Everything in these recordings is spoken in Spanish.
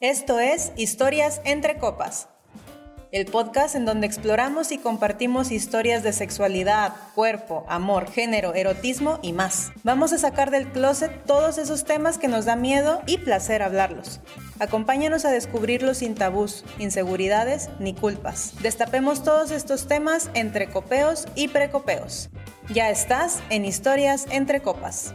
Esto es Historias entre Copas, el podcast en donde exploramos y compartimos historias de sexualidad, cuerpo, amor, género, erotismo y más. Vamos a sacar del closet todos esos temas que nos da miedo y placer hablarlos. Acompáñanos a descubrirlos sin tabús, inseguridades ni culpas. Destapemos todos estos temas entre copeos y precopeos. Ya estás en Historias entre Copas.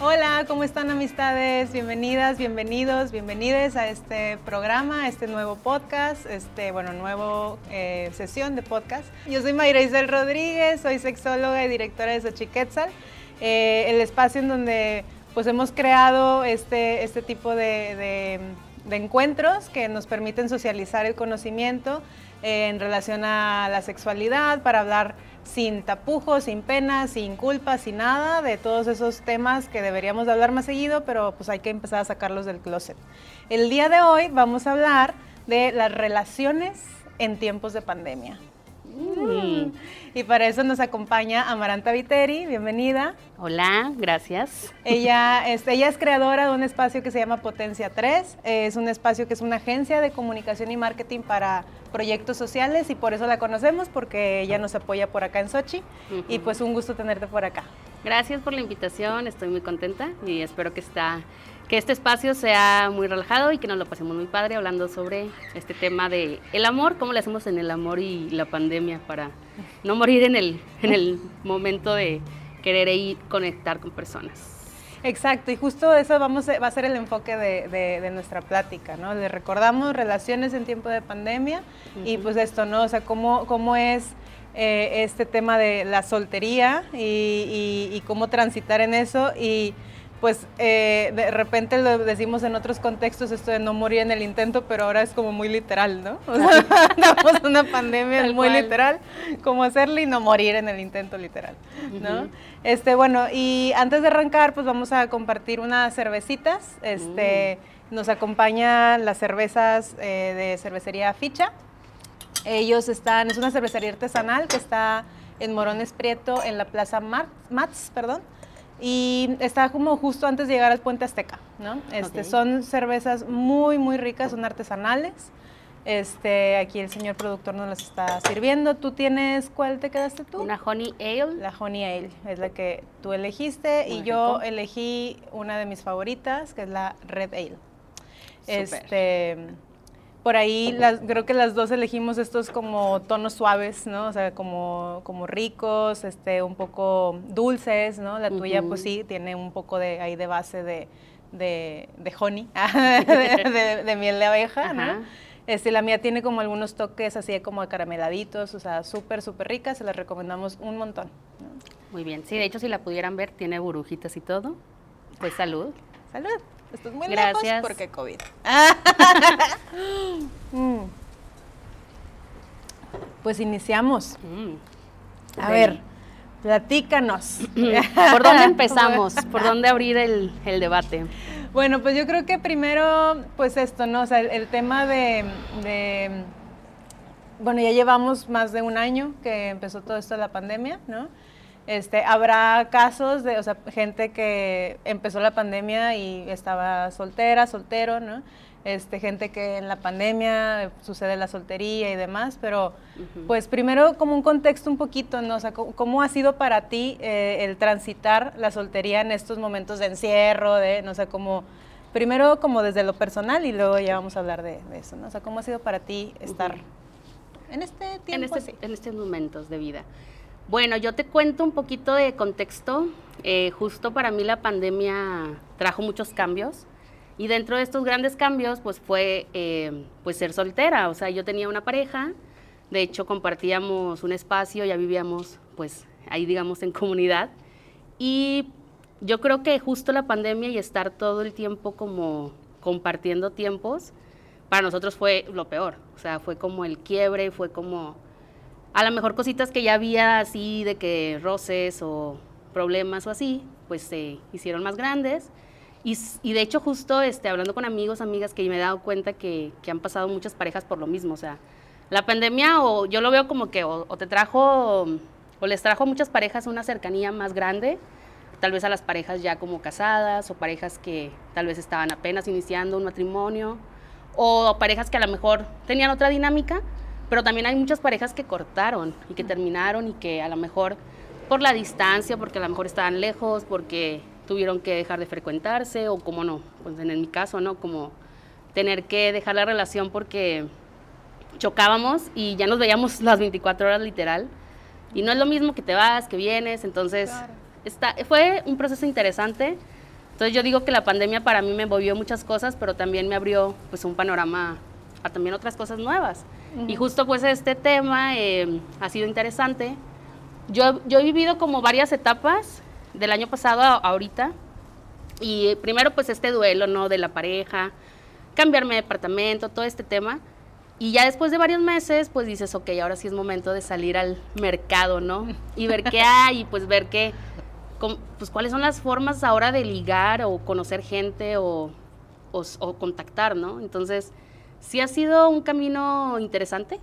Hola, ¿cómo están amistades? Bienvenidas, bienvenidos, bienvenides a este programa, a este nuevo podcast, este, bueno, nuevo eh, sesión de podcast. Yo soy Mayra Isel Rodríguez, soy sexóloga y directora de Xochiquetzal, eh, el espacio en donde pues hemos creado este, este tipo de, de encuentros que nos permiten socializar el conocimiento eh, en relación a la sexualidad, para hablar sin tapujos, sin pena, sin culpa, sin nada de todos esos temas que deberíamos de hablar más seguido, pero pues hay que empezar a sacarlos del closet. El día de hoy vamos a hablar de las relaciones en tiempos de pandemia. Mm. Y para eso nos acompaña Amaranta Viteri, bienvenida. Hola, gracias. Ella es, ella es creadora de un espacio que se llama Potencia 3. Es un espacio que es una agencia de comunicación y marketing para proyectos sociales y por eso la conocemos, porque ella nos apoya por acá en Sochi. Y pues un gusto tenerte por acá. Gracias por la invitación, estoy muy contenta y espero que está que este espacio sea muy relajado y que nos lo pasemos muy padre hablando sobre este tema de el amor, cómo le hacemos en el amor y la pandemia para no morir en el, en el momento de querer ir conectar con personas. Exacto, y justo eso vamos va a ser el enfoque de, nuestra plática, ¿no? Le recordamos relaciones en tiempo de pandemia y pues esto, ¿no? O sea, cómo, cómo es eh, este tema de la soltería y, y, cómo transitar en eso y pues eh, de repente lo decimos en otros contextos esto de no morir en el intento, pero ahora es como muy literal, ¿no? O sea, estamos una pandemia muy literal, como hacerle y no morir en el intento literal, ¿no? Este, bueno, y antes de arrancar, pues vamos a compartir unas cervecitas. Este, mm. nos acompañan las cervezas eh, de cervecería Ficha. Ellos están, es una cervecería artesanal que está en Morones Prieto, en la Plaza Mats, perdón y está como justo antes de llegar al puente Azteca, ¿no? Este, Son cervezas muy, muy ricas, son artesanales. Este, aquí el señor productor nos las está sirviendo. ¿Tú tienes cuál te quedaste tú? Una Honey Ale. La Honey Ale es la que tú elegiste y yo elegí una de mis favoritas, que es la Red Ale. Este, por ahí las, creo que las dos elegimos estos como tonos suaves, ¿no? O sea, como, como ricos, este, un poco dulces, ¿no? La tuya, pues sí, tiene un poco de ahí de base de, de, de honey, de, miel de abeja, ¿no? Este, la mía tiene como algunos toques así como carameladitos, o sea, súper, súper ricas, se las recomendamos un montón. Muy bien, sí, de hecho si la pudieran ver, tiene burbujitas y todo. Pues salud. Salud. Estás muy Gracias. lejos porque COVID. Mm. Pues iniciamos. Mm. A ver, platícanos. ¿Por dónde empezamos? ¿Por dónde abrir el, debate? Bueno, pues yo creo que primero, pues esto, ¿no? O sea, el, tema de, de, bueno, ya llevamos más de un año que empezó todo esto de la pandemia, ¿no? Este, habrá casos de, o sea, gente que empezó la pandemia y estaba soltera, soltero, ¿no? Este, gente que en la pandemia sucede la soltería y demás, pero pues primero como un contexto un poquito, ¿no? O sea, ¿cómo, ha sido para ti eh, el transitar la soltería en estos momentos de encierro, de, no sé, como, primero como desde lo personal y luego ya vamos a hablar de, eso, ¿no? O sea, ¿cómo ha sido para ti estar en este tiempo en, este, en estos momentos de vida? Bueno, yo te cuento un poquito de contexto. Eh, justo para mí la pandemia trajo muchos cambios y dentro de estos grandes cambios pues fue eh, pues ser soltera. O sea, yo tenía una pareja, de hecho compartíamos un espacio, ya vivíamos pues ahí digamos en comunidad y yo creo que justo la pandemia y estar todo el tiempo como compartiendo tiempos, para nosotros fue lo peor. O sea, fue como el quiebre, fue como a lo mejor cositas que ya había así de que roces o problemas o así, pues se hicieron más grandes. Y, de hecho justo este, hablando con amigos, amigas, que me he dado cuenta que, que, han pasado muchas parejas por lo mismo. O sea, la pandemia o yo lo veo como que o, te trajo o les trajo a muchas parejas una cercanía más grande tal vez a las parejas ya como casadas o parejas que tal vez estaban apenas iniciando un matrimonio o parejas que a lo mejor tenían otra dinámica, pero también hay muchas parejas que cortaron y que terminaron y que a lo mejor por la distancia, porque a lo mejor estaban lejos, porque tuvieron que dejar de frecuentarse o como no, pues en mi caso, ¿no? Como tener que dejar la relación porque chocábamos y ya nos veíamos las 24 horas literal. Y no es lo mismo que te vas, que vienes, entonces está, fue un proceso interesante. Entonces yo digo que la pandemia para mí me movió muchas cosas, pero también me abrió pues un panorama a también otras cosas nuevas. Y justo pues este tema eh, ha sido interesante. Yo, yo he vivido como varias etapas del año pasado a ahorita. Y primero pues este duelo, ¿no? De la pareja, cambiarme de departamento, todo este tema. Y ya después de varios meses, pues dices, ok, ahora sí es momento de salir al mercado, ¿no? Y ver qué hay, y pues ver qué, pues cuáles son las formas ahora de ligar o conocer gente o, o, contactar, ¿no? Entonces, sí ha sido un camino interesante.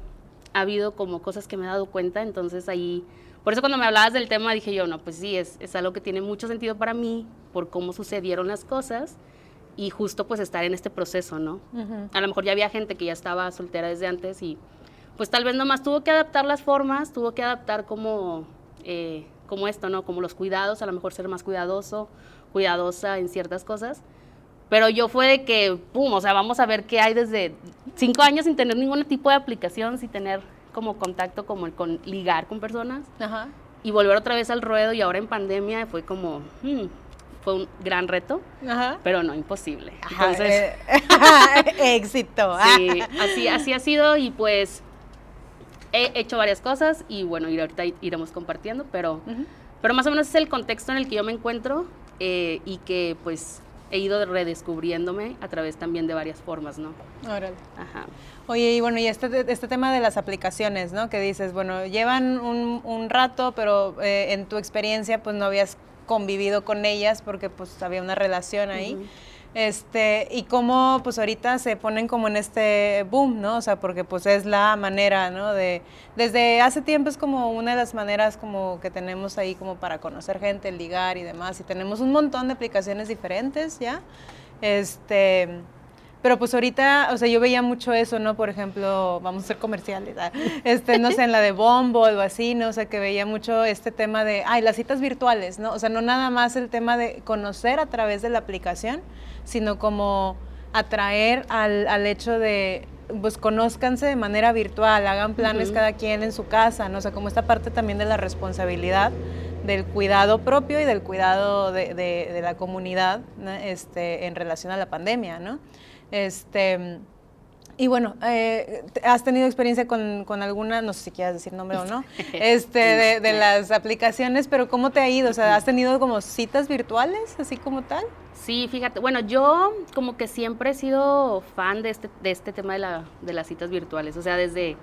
Ha habido como cosas que me he dado cuenta, entonces ahí, por eso cuando me hablabas del tema dije yo, no, pues sí, es, es algo que tiene mucho sentido para mí, por cómo sucedieron las cosas y justo pues estar en este proceso, ¿no? A lo mejor ya había gente que ya estaba soltera desde antes y pues tal vez nomás tuvo que adaptar las formas, tuvo que adaptar como, eh, como esto, ¿no? Como los cuidados, a lo mejor ser más cuidadoso, cuidadosa en ciertas cosas. Pero yo fue de que, pum, o sea, vamos a ver qué hay desde cinco años sin tener ningún tipo de aplicación, sin tener como contacto como el con ligar con personas. Y volver otra vez al ruedo y ahora en pandemia fue como, hmm, fue un gran reto, pero no imposible. Entonces, eh, éxito. sí, así, así ha sido y pues he hecho varias cosas y bueno, y ahorita iremos compartiendo, pero, pero más o menos es el contexto en el que yo me encuentro eh, y que pues he ido redescubriéndome a través también de varias formas, ¿no? Órale. Ajá. Oye, y bueno, y este, este tema de las aplicaciones, ¿no? Que dices, bueno, llevan un, un rato, pero eh, en tu experiencia pues no habías convivido con ellas porque pues había una relación ahí. Este, y cómo pues ahorita se ponen como en este boom, ¿no? O sea, porque pues es la manera, ¿no? De, desde hace tiempo es como una de las maneras como que tenemos ahí como para conocer gente, ligar y demás. Y tenemos un montón de aplicaciones diferentes, ¿ya? Este, pero pues ahorita, o sea, yo veía mucho eso, ¿no? Por ejemplo, vamos a ser comerciales, ¿ah? este, no sé, en la de Bumble o así, ¿no? O sea, que veía mucho este tema de, ay, las citas virtuales, ¿no? O sea, no nada más el tema de conocer a través de la aplicación, sino como atraer al, al hecho de, pues conózcanse de manera virtual, hagan planes cada quien en su casa, ¿no? O sea, como esta parte también de la responsabilidad del cuidado propio y del cuidado de, de, de la comunidad este, en relación a la pandemia, ¿no? Este, y bueno, eh, ¿has tenido experiencia con, con, alguna, no sé si quieras decir nombre o no, este, de, de, las aplicaciones, pero ¿cómo te ha ido? O sea, ¿has tenido como citas virtuales, así como tal? Sí, fíjate, bueno, yo como que siempre he sido fan de este, de este tema de, la, de las citas virtuales, o sea, desde,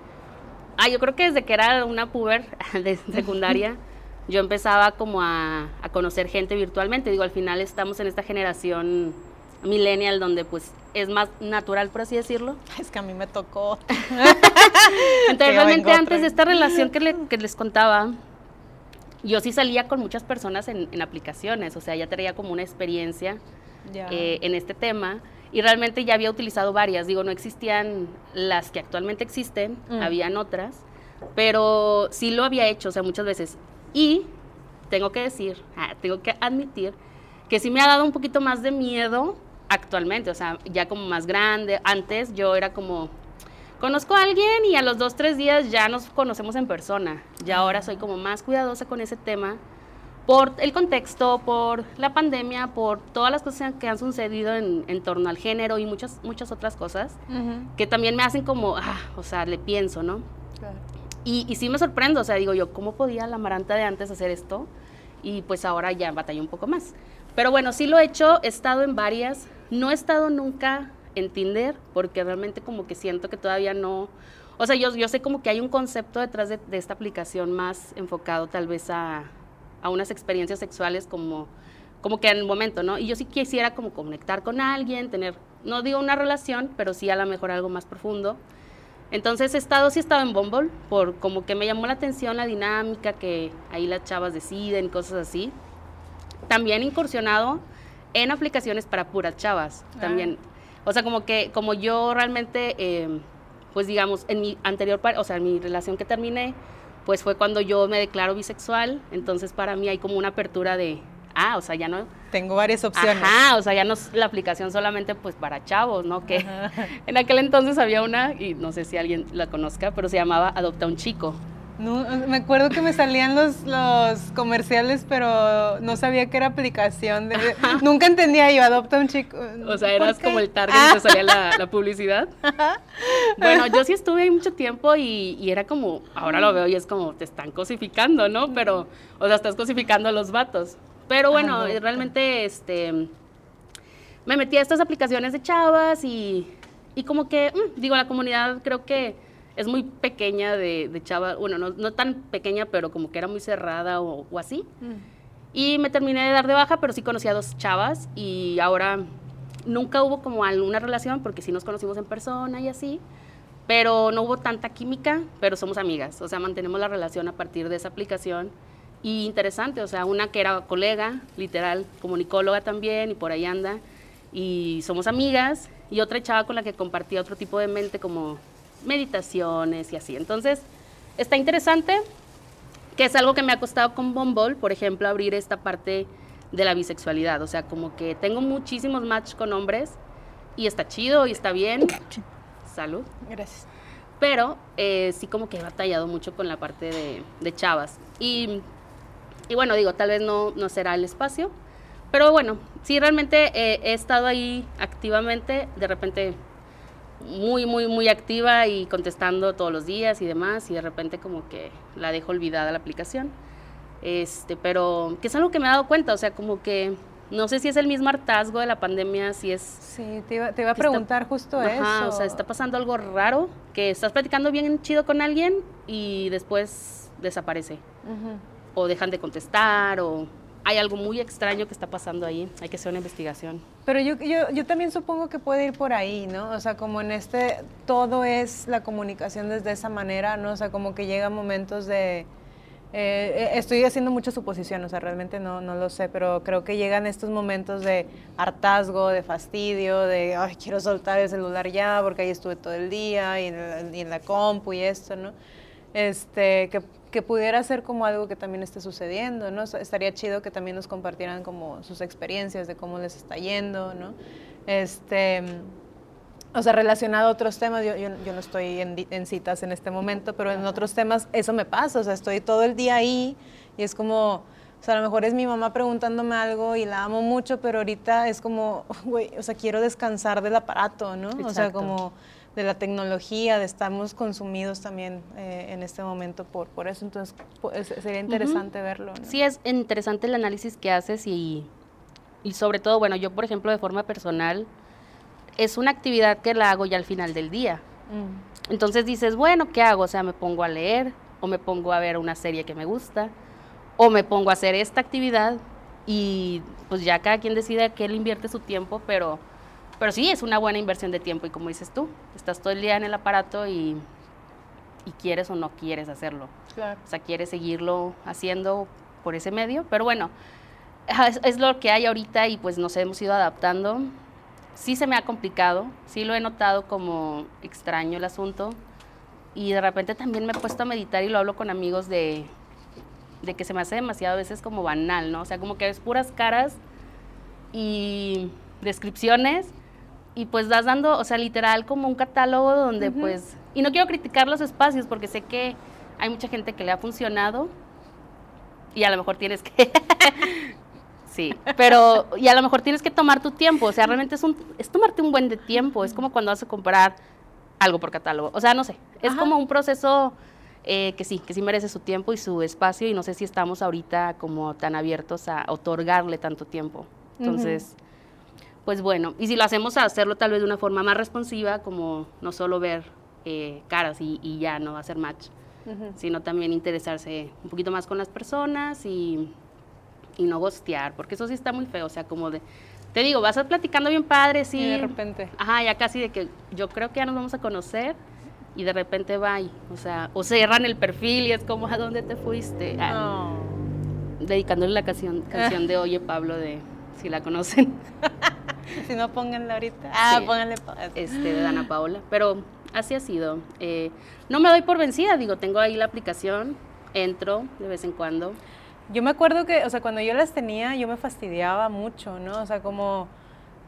ah, yo creo que desde que era una puber de secundaria, yo empezaba como a, a conocer gente virtualmente, digo, al final estamos en esta generación millennial donde pues es más natural, por así decirlo. Es que a mí me tocó. Entonces, realmente antes de esta relación que, les contaba, yo sí salía con muchas personas en, aplicaciones, o sea, ya tenía como una experiencia eh, en este tema y realmente ya había utilizado varias, digo, no existían las que actualmente existen, mm. habían otras, pero sí lo había hecho, o sea, muchas veces. Y tengo que decir, ah, tengo que admitir que sí me ha dado un poquito más de miedo actualmente, o sea, ya como más grande. Antes yo era como, conozco a alguien y a los dos, tres días ya nos conocemos en persona. Ya ahora soy como más cuidadosa con ese tema por el contexto, por la pandemia, por todas las cosas que han sucedido en, en torno al género y muchas, muchas otras cosas que también me hacen como, ah, o sea, le pienso, ¿no? Y, y sí me sorprendo, o sea, digo yo, ¿cómo podía la Maranta de antes hacer esto? Y pues ahora ya batallé un poco más. Pero bueno, sí lo he hecho, he estado en varias, no he estado nunca en Tinder porque realmente como que siento que todavía no, o sea, yo, yo sé como que hay un concepto detrás de, esta aplicación más enfocado tal vez a, a, unas experiencias sexuales como, como que en el momento, ¿no? Y yo sí quisiera como conectar con alguien, tener, no digo una relación, pero sí a lo mejor algo más profundo. Entonces he estado, sí he estado en Bumble, por como que me llamó la atención la dinámica, que ahí las chavas deciden, cosas así. también incursionado en aplicaciones para puras chavas, Ah. también. O sea, como que, como yo realmente, eh, pues digamos, en mi anterior, o sea, en mi relación que terminé, pues fue cuando yo me declaro bisexual, entonces para mí hay como una apertura de, ah, o sea, ya no, Tengo varias opciones. Ajá, o sea, ya no es la aplicación solamente pues para chavos, ¿no? Que en aquel entonces había una, y no sé si alguien la conozca, pero se llamaba Adopta un Chico. No, me acuerdo que me salían los, los comerciales, pero no sabía que era aplicación. de- nunca entendía yo, adopta un chico. O sea, ¿Por eras como el target Ah, te salía la, la publicidad. Bueno, yo sí estuve ahí mucho tiempo y, y era como, ahora lo veo y es como, te están cosificando, ¿no? Pero, o sea, estás cosificando a los vatos. Pero bueno, Ah, no. realmente, este, me metí a estas aplicaciones de chavas y, y como que, mm, digo, la comunidad creo que es muy pequeña de, de chavas, bueno, no, no tan pequeña, pero como que era muy cerrada o, o así. Mm. Y me terminé de dar de baja, pero sí conocí a dos chavas y ahora nunca hubo como alguna relación porque sí nos conocimos en persona y así, pero no hubo tanta química, pero somos amigas, o sea, mantenemos la relación a partir de esa aplicación y interesante, o sea, una que era colega, literal, comunicóloga también y por ahí anda y somos amigas y otra chava con la que compartía otro tipo de mente como meditaciones y así. Entonces, está interesante que es algo que me ha costado con Bumble, por ejemplo, abrir esta parte de la bisexualidad. O sea, como que tengo muchísimos match con hombres y está chido y está bien. Salud. Gracias. Pero eh, sí como que he batallado mucho con la parte de, de chavas. Y, y bueno, digo, tal vez no, no será el espacio. Pero bueno, sí realmente eh, he estado ahí activamente, de repente muy, muy, muy activa y contestando todos los días y demás, y de repente como que la dejo olvidada la aplicación. Este, pero que es algo que me he dado cuenta, o sea, como que no sé si es el mismo hartazgo de la pandemia, si es Sí, te iba, te iba a que está- preguntar justo Ajá, eso. o sea, está pasando algo raro, que estás platicando bien chido con alguien y después desaparece. O dejan de contestar, o hay algo muy extraño que está pasando ahí. Hay que hacer una investigación. Pero yo, yo, yo también supongo que puede ir por ahí, ¿no? O sea, como en este, todo es la comunicación desde esa manera, ¿no? O sea, como que llega momentos de... eh, eh, estoy haciendo mucha suposición, o sea, realmente no, no lo sé, pero creo que llegan estos momentos de hartazgo, de fastidio, de, ay, quiero soltar el celular ya porque ahí estuve todo el día y en la compu y esto, ¿no? Este, que, que pudiera ser como algo que también esté sucediendo, ¿no? Estaría chido que también nos compartieran como sus experiencias de cómo les está yendo, ¿no? Este, o sea, relacionado a otros temas, yo, yo, yo no estoy en, citas en este momento, pero en otros temas eso me pasa, o sea, estoy todo el día ahí y es como, o sea, a lo mejor es mi mamá preguntándome algo y la amo mucho, pero ahorita es como, güey, o sea, quiero descansar del aparato, ¿no? O sea, como de la tecnología, de estamos consumidos también eh, en este momento por, por eso, entonces pues, sería interesante verlo, ¿no? Sí, es interesante el análisis que haces y, y sobre todo, bueno, yo por ejemplo de forma personal, es una actividad que la hago ya al final del día. Mm. Entonces dices, bueno, ¿qué hago? O sea, me pongo a leer o me pongo a ver una serie que me gusta o me pongo a hacer esta actividad y pues ya cada quien decide a qué le invierte su tiempo, pero, pero sí, es una buena inversión de tiempo y como dices tú, estás todo el día en el aparato y, y quieres o no quieres hacerlo. Claro. O sea, quieres seguirlo haciendo por ese medio, pero bueno, es, es lo que hay ahorita y pues nos hemos ido adaptando. Sí se me ha complicado, sí lo he notado como extraño el asunto y de repente también me he puesto a meditar y lo hablo con amigos de, de que se me hace demasiado a veces como banal, ¿no? O sea, como que ves puras caras y descripciones y pues vas dando, o sea, literal como un catálogo donde pues, y no quiero criticar los espacios porque sé que hay mucha gente que le ha funcionado y a lo mejor tienes que, sí, pero y a lo mejor tienes que tomar tu tiempo, o sea, realmente es, un, es tomarte un buen de tiempo, es como cuando vas a comprar algo por catálogo, o sea, no sé, es Ajá. como un proceso eh, que sí, que sí merece su tiempo y su espacio y no sé si estamos ahorita como tan abiertos a otorgarle tanto tiempo. Entonces, pues bueno, y si lo hacemos a hacerlo tal vez de una forma más responsiva, como no solo ver eh, caras y, y ya no hacer match, Ujú. sino también interesarse un poquito más con las personas y, y no gostear, porque eso sí está muy feo, o sea, como de, te digo, vas a platicando bien padre, sí, Y de repente. Ajá, ya casi de que yo creo que ya nos vamos a conocer y de repente y, o sea, o cerran el perfil y es como, ¿a dónde te fuiste? Ah, Oh. dedicándole la canción, canción de Oye Pablo de si la conocen. si no, pónganla ahorita. Ah, pónganle. Este, de Dana Paola. Pero así ha sido. Eh, no me doy por vencida, digo, tengo ahí la aplicación, entro de vez en cuando. Yo me acuerdo que, o sea, cuando yo las tenía, yo me fastidiaba mucho, ¿no? O sea, como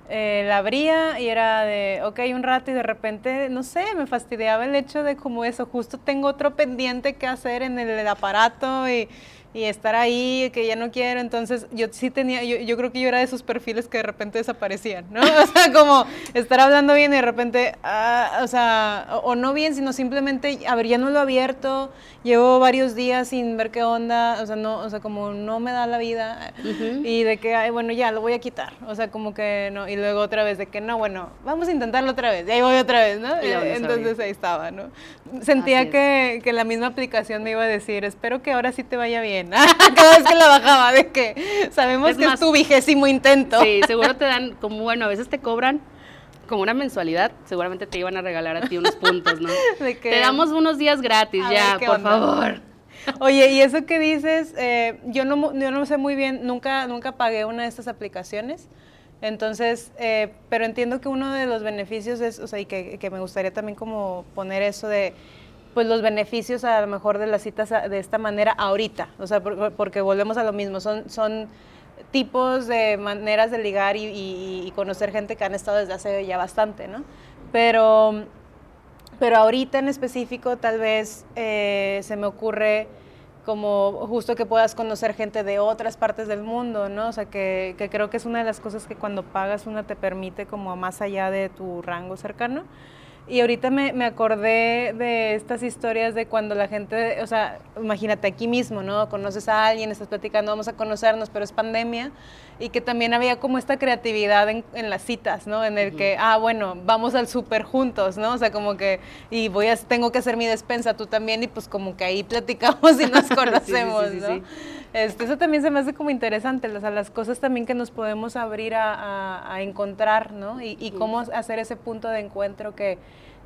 eh, la abría y era de, ok, un rato y de repente, no sé, me fastidiaba el hecho de como eso, justo tengo otro pendiente que hacer en el aparato y y estar ahí, que ya no quiero. Entonces, yo sí tenía, yo, yo, creo que yo era de esos perfiles que de repente desaparecían, ¿no? O sea, como estar hablando bien y de repente, ah, o sea, o, no bien, sino simplemente, a ver, ya no lo he abierto, llevo varios días sin ver qué onda, o sea, no, o sea, como no me da la vida y de que, ay, bueno, ya lo voy a quitar, o sea, como que no, y luego otra vez de que no, bueno, vamos a intentarlo otra vez, y ahí voy otra vez, ¿no? Entonces ahí estaba, ¿no? Sentía que, que la misma aplicación me iba a decir, espero que ahora sí te vaya bien Cada vez que la bajaba, de que sabemos que es tu vigésimo intento. Sí, seguro te dan, como bueno, a veces te cobran como una mensualidad, seguramente te iban a regalar a ti unos puntos, ¿no? Te damos unos días gratis ya, por favor. Oye, y eso que dices, eh, yo, no, yo no sé muy bien, nunca, nunca pagué una de estas aplicaciones. Entonces, eh, pero entiendo que uno de los beneficios es, o sea, y que, que me gustaría también como poner eso de pues los beneficios a lo mejor de las citas de esta manera ahorita, o sea, porque volvemos a lo mismo, son, son tipos de maneras de ligar y, conocer gente que han estado desde hace ya bastante, ¿no? Pero, pero ahorita en específico tal vez eh, se me ocurre como justo que puedas conocer gente de otras partes del mundo, ¿no? O sea, que, que creo que es una de las cosas que cuando pagas una te permite como más allá de tu rango cercano. Y ahorita me, me, acordé de estas historias de cuando la gente, o sea, imagínate aquí mismo, ¿no? Conoces a alguien, estás platicando, vamos a conocernos, pero es pandemia. Y que también había como esta creatividad en, en las citas, ¿no? En el que, ah, bueno, vamos al súper juntos, ¿no? O sea, como que, y voy a, tengo que hacer mi despensa, tú también, y pues como que ahí platicamos y nos conocemos, ¿no? Este, eso también se me hace como interesante, o sea, las cosas también que nos podemos abrir a, a, encontrar, ¿no? Y, y, cómo hacer ese punto de encuentro que,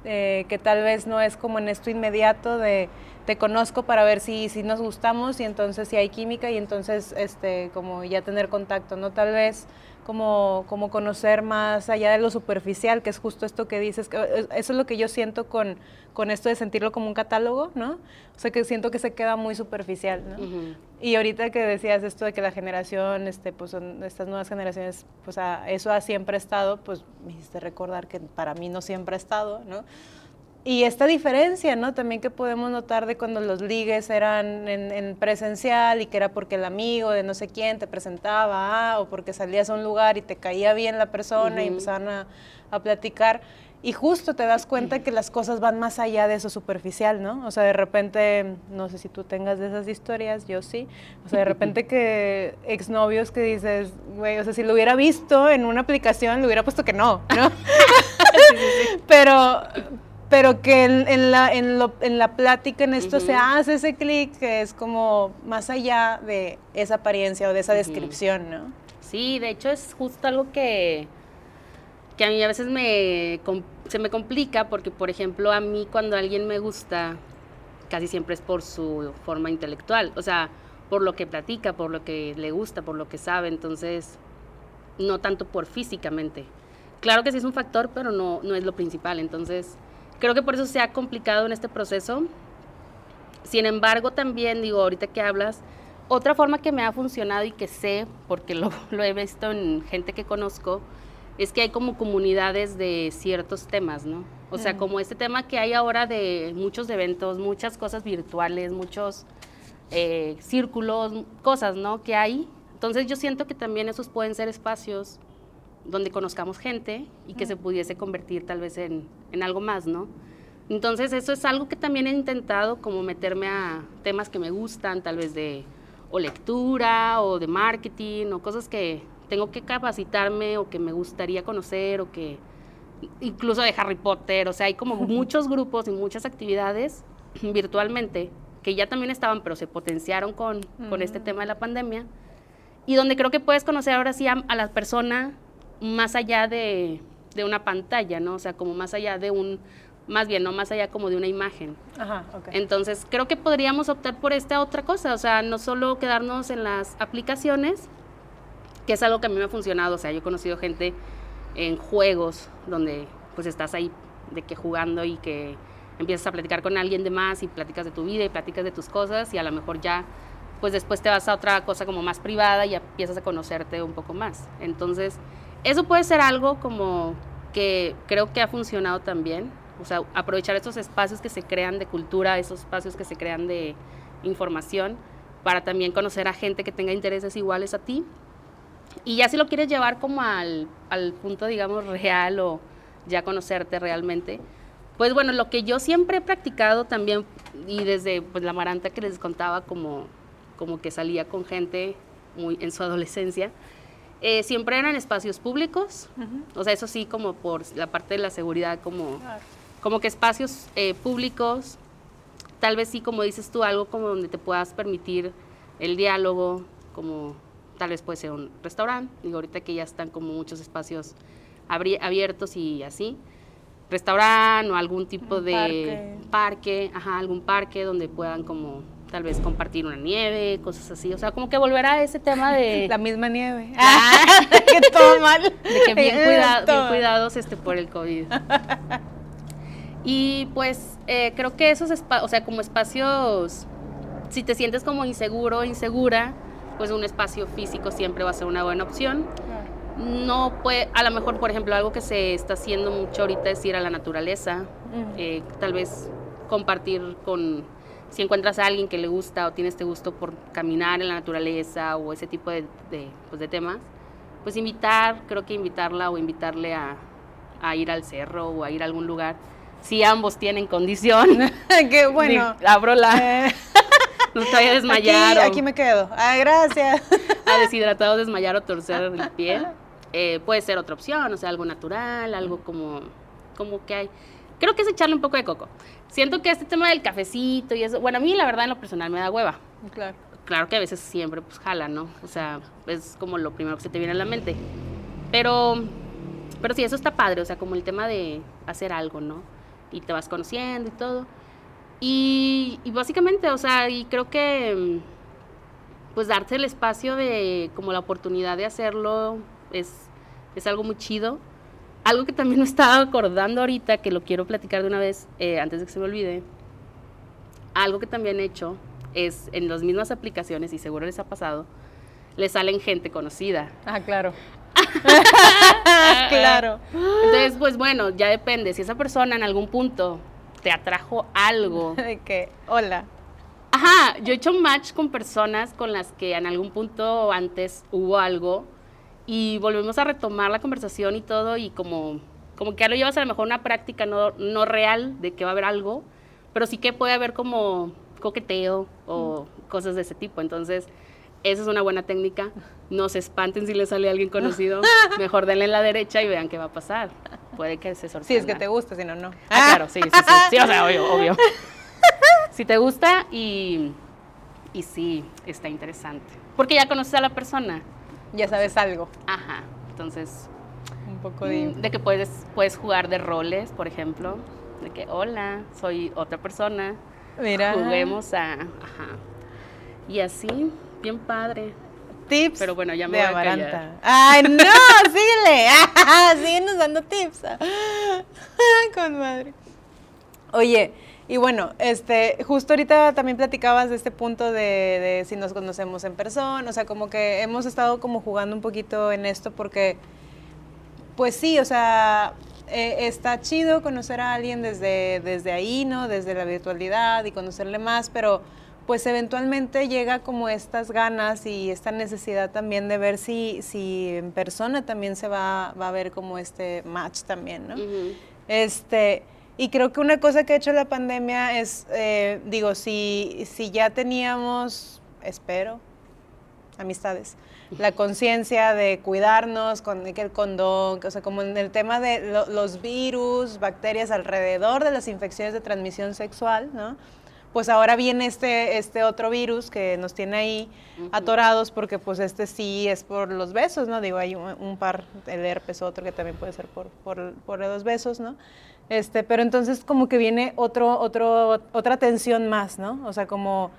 eh, que tal vez no es como en esto inmediato de te conozco para ver si, si nos gustamos y entonces si hay química y entonces este, como ya tener contacto, ¿no? Tal vez como, como conocer más allá de lo superficial, que es justo esto que dices, que eh, eso es lo que yo siento con, con esto de sentirlo como un catálogo, ¿no? O sea, que siento que se queda muy superficial, ¿no? Y ahorita que decías esto de que la generación, este, pues son estas nuevas generaciones, pues eso ha siempre estado, pues me hiciste recordar que para mí no siempre ha estado, ¿no? Y esta diferencia, ¿no? También que podemos notar de cuando los ligues eran en, presencial y que era porque el amigo de no sé quién te presentaba, ah, o porque salías a un lugar y te caía bien la persona y empezaban a, a, platicar. Y justo te das cuenta que las cosas van más allá de eso superficial, ¿no? O sea, de repente, no sé si tú tengas de esas historias, yo sí. O sea, de repente que exnovios que dices, güey, o sea, si lo hubiera visto en una aplicación, le hubiera puesto que no, ¿no? Pero pero que en, la, en, lo, en, la plática, en esto, se hace ese clic que es como más allá de esa apariencia o de esa descripción, ¿no? Sí, de hecho es justo algo que, que a mí a veces me, se me complica porque, por ejemplo, a mí cuando alguien me gusta, casi siempre es por su forma intelectual, o sea, por lo que platica, por lo que le gusta, por lo que sabe, entonces, no tanto por físicamente. Claro que sí es un factor, pero no, no es lo principal, entonces Creo que por eso se ha complicado en este proceso. Sin embargo, también digo, ahorita que hablas, otra forma que me ha funcionado y que sé, porque lo, he visto en gente que conozco, es que hay como comunidades de ciertos temas, ¿no? O sea, como este tema que hay ahora de muchos eventos, muchas cosas virtuales, muchos eh, círculos, cosas, ¿no? Que hay. Entonces yo siento que también esos pueden ser espacios donde conozcamos gente y que se pudiese convertir tal vez en, en, algo más, ¿no? Entonces eso es algo que también he intentado como meterme a temas que me gustan, tal vez de o lectura o de marketing o cosas que tengo que capacitarme o que me gustaría conocer o que incluso de Harry Potter, o sea, hay como muchos grupos y muchas actividades virtualmente que ya también estaban, pero se potenciaron con, con este tema de la pandemia y donde creo que puedes conocer ahora sí a, a la persona más allá de, una pantalla, ¿no? O sea, como más allá de un más bien, no más allá como de una imagen. Ajá, ok. Entonces, creo que podríamos optar por esta otra cosa, o sea, no solo quedarnos en las aplicaciones, que es algo que a mí me ha funcionado, o sea, yo he conocido gente en juegos donde pues estás ahí de que jugando y que empiezas a platicar con alguien de más y platicas de tu vida y platicas de tus cosas y a lo mejor ya pues después te vas a otra cosa como más privada y empiezas a conocerte un poco más. Entonces, eso puede ser algo como que creo que ha funcionado también, o sea, aprovechar estos espacios que se crean de cultura, esos espacios que se crean de información, para también conocer a gente que tenga intereses iguales a ti. Y ya si lo quieres llevar como al, al punto, digamos, real o ya conocerte realmente, pues bueno, lo que yo siempre he practicado también, y desde pues, la maranta que les contaba como, como que salía con gente muy en su adolescencia, eh, siempre eran espacios públicos, o sea, eso sí, como por la parte de la seguridad, como, como que espacios eh, públicos, tal vez sí, como dices tú, algo como donde te puedas permitir el diálogo, como tal vez puede ser un restaurante, digo, ahorita que ya están como muchos espacios abiertos y así, restaurante o algún tipo de parque. parque, ajá, algún parque donde puedan como tal vez compartir una nieve, cosas así. O sea, como que volver a ese tema de... La misma nieve. Ah, que todo mal. De que bien, cuidados este, por el COVID. Y pues eh, creo que esos espacios, o sea, como espacios, si te sientes como inseguro, insegura, pues un espacio físico siempre va a ser una buena opción. No puede, a lo mejor, por ejemplo, algo que se está haciendo mucho ahorita es ir a la naturaleza, eh, tal vez compartir con si encuentras a alguien que le gusta o tiene este gusto por caminar en la naturaleza o ese tipo de, pues de temas, pues invitar, creo que invitarla o invitarle a, ir al cerro o a ir a algún lugar, si ambos tienen condición. que bueno. abro la... Eh. no te vaya a desmayar. Aquí, me quedo. Ay, gracias. a deshidratado, desmayar o torcer el pie. Eh, puede ser otra opción, o sea, algo natural, algo como, como que hay creo que es echarle un poco de coco. Siento que este tema del cafecito y eso, bueno, a mí la verdad en lo personal me da hueva. Claro. Claro que a veces siempre pues jala, ¿no? O sea, es como lo primero que se te viene a la mente. Pero, pero sí, eso está padre, o sea, como el tema de hacer algo, ¿no? Y te vas conociendo y todo. Y, y básicamente, o sea, y creo que pues darte el espacio de, como la oportunidad de hacerlo, es, es algo muy chido algo que también me estaba acordando ahorita, que lo quiero platicar de una vez, eh, antes de que se me olvide, algo que también he hecho es en las mismas aplicaciones, y seguro les ha pasado, le salen gente conocida. Ah, claro. claro. Entonces, pues bueno, ya depende. Si esa persona en algún punto te atrajo algo. De que, hola. Ajá, yo he hecho match con personas con las que en algún punto antes hubo algo y volvemos a retomar la conversación y todo y como, como que ya lo llevas a lo mejor una práctica no, no real de que va a haber algo, pero sí que puede haber como coqueteo o cosas de ese tipo. Entonces, esa es una buena técnica. No se espanten si les sale alguien conocido. Mejor denle la derecha y vean qué va a pasar. Puede que se sorprenda. Si es que te gusta, si no, no. Ah, claro, sí, sí, sí. Sí, o sea, obvio, obvio. si te gusta y, y sí, está interesante. Porque ya conoces a la persona ya sabes algo. Ajá, entonces... Un poco de... Mm, de que puedes, puedes jugar de roles, por ejemplo. De que, hola, soy otra persona. Mira. Juguemos a... Ajá. Y así, bien padre. Tips Pero bueno, ya me de voy a callar. Ay, no, síguele. Síguenos dando tips. Con madre. Oye, y bueno, este, justo ahorita también platicabas de este punto de, si nos conocemos en persona, o sea, como que hemos estado como jugando un poquito en esto porque, pues sí, o sea, eh, está chido conocer a alguien desde, desde ahí, ¿no? Desde la virtualidad y conocerle más, pero pues eventualmente llega como estas ganas y esta necesidad también de ver si, si en persona también se va, va a ver como este match también, ¿no? Este y creo que una cosa que ha hecho la pandemia es, eh, digo, si, si ya teníamos, espero, amistades, la conciencia de cuidarnos con el condón, o sea, como en el tema de los virus, bacterias alrededor de las infecciones de transmisión sexual, ¿no? pues ahora viene este, este otro virus que nos tiene ahí atorados porque pues este sí es por los besos, ¿no? Digo, hay un, par, el herpes otro que también puede ser por, por, por, los besos, ¿no? Este, pero entonces como que viene otro, otro, otra tensión más, ¿no? O sea, como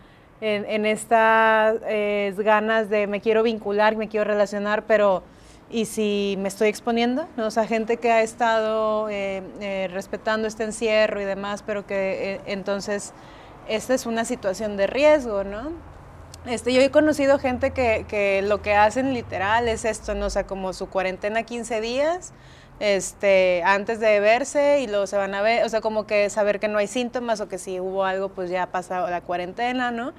en, en estas eh, ganas de me quiero vincular, me quiero relacionar, pero y si me estoy exponiendo, ¿no? o sea, gente que ha estado eh, eh, respetando este encierro y demás, pero que entonces esta es una situación de riesgo, ¿no? Este, yo he conocido gente que, que, lo que hacen literal es esto, ¿no? O sea, como su cuarentena 15 días, este, antes de verse y luego se van a ver, o sea, como que saber que no hay síntomas o que si hubo algo, pues ya ha pasado la cuarentena, ¿no?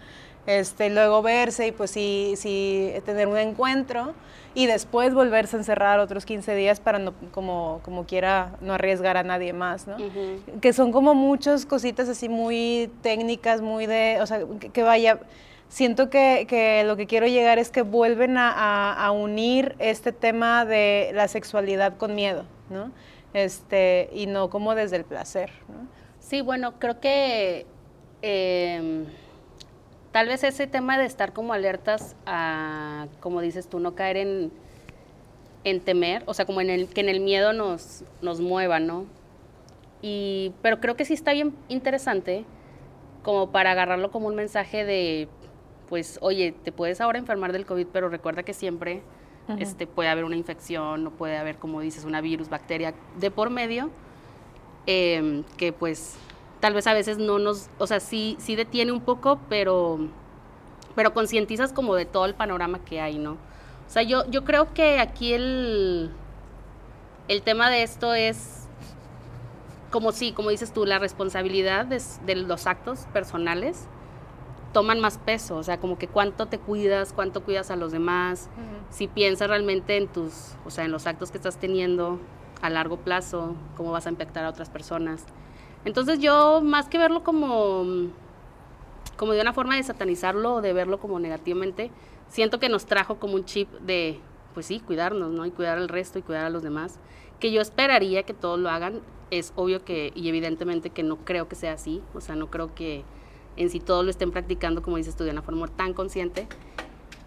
Este, luego verse y pues sí, sí tener un encuentro y después volverse a encerrar otros 15 días para no, como, como quiera no arriesgar a nadie más, ¿no? Que son como muchas cositas así muy técnicas, muy de, o sea, que, vaya, siento que, que, lo que quiero llegar es que vuelven a, a, unir este tema de la sexualidad con miedo, ¿no? Este, y no como desde el placer, ¿no? Sí, bueno, creo que... Eh, Tal vez ese tema de estar como alertas a, como dices tú, no caer en, en temer, o sea, como en el, que en el miedo nos, nos mueva, ¿no? Y, pero creo que sí está bien interesante como para agarrarlo como un mensaje de, pues, oye, te puedes ahora enfermar del COVID, pero recuerda que siempre este, puede haber una infección, o puede haber, como dices, una virus, bacteria de por medio, em, que pues tal vez a veces no nos, o sea, sí, sí detiene un poco, pero, pero concientizas como de todo el panorama que hay, ¿no? O sea, yo, yo creo que aquí el, el tema de esto es, como sí, como dices tú, la responsabilidad de, los actos personales toman más peso, o sea, como que cuánto te cuidas, cuánto cuidas a los demás, si piensas realmente en tus, o sea, en los actos que estás teniendo a largo plazo, cómo vas a impactar a otras personas. Entonces yo, más que verlo como, como de una forma de satanizarlo o de verlo como negativamente, siento que nos trajo como un chip de, pues sí, cuidarnos, ¿no? Y cuidar al resto y cuidar a los demás, que yo esperaría que todos lo hagan. Es obvio que, y evidentemente que no creo que sea así, o sea, no creo que en sí todos lo estén practicando, como dices tú, de una forma tan consciente.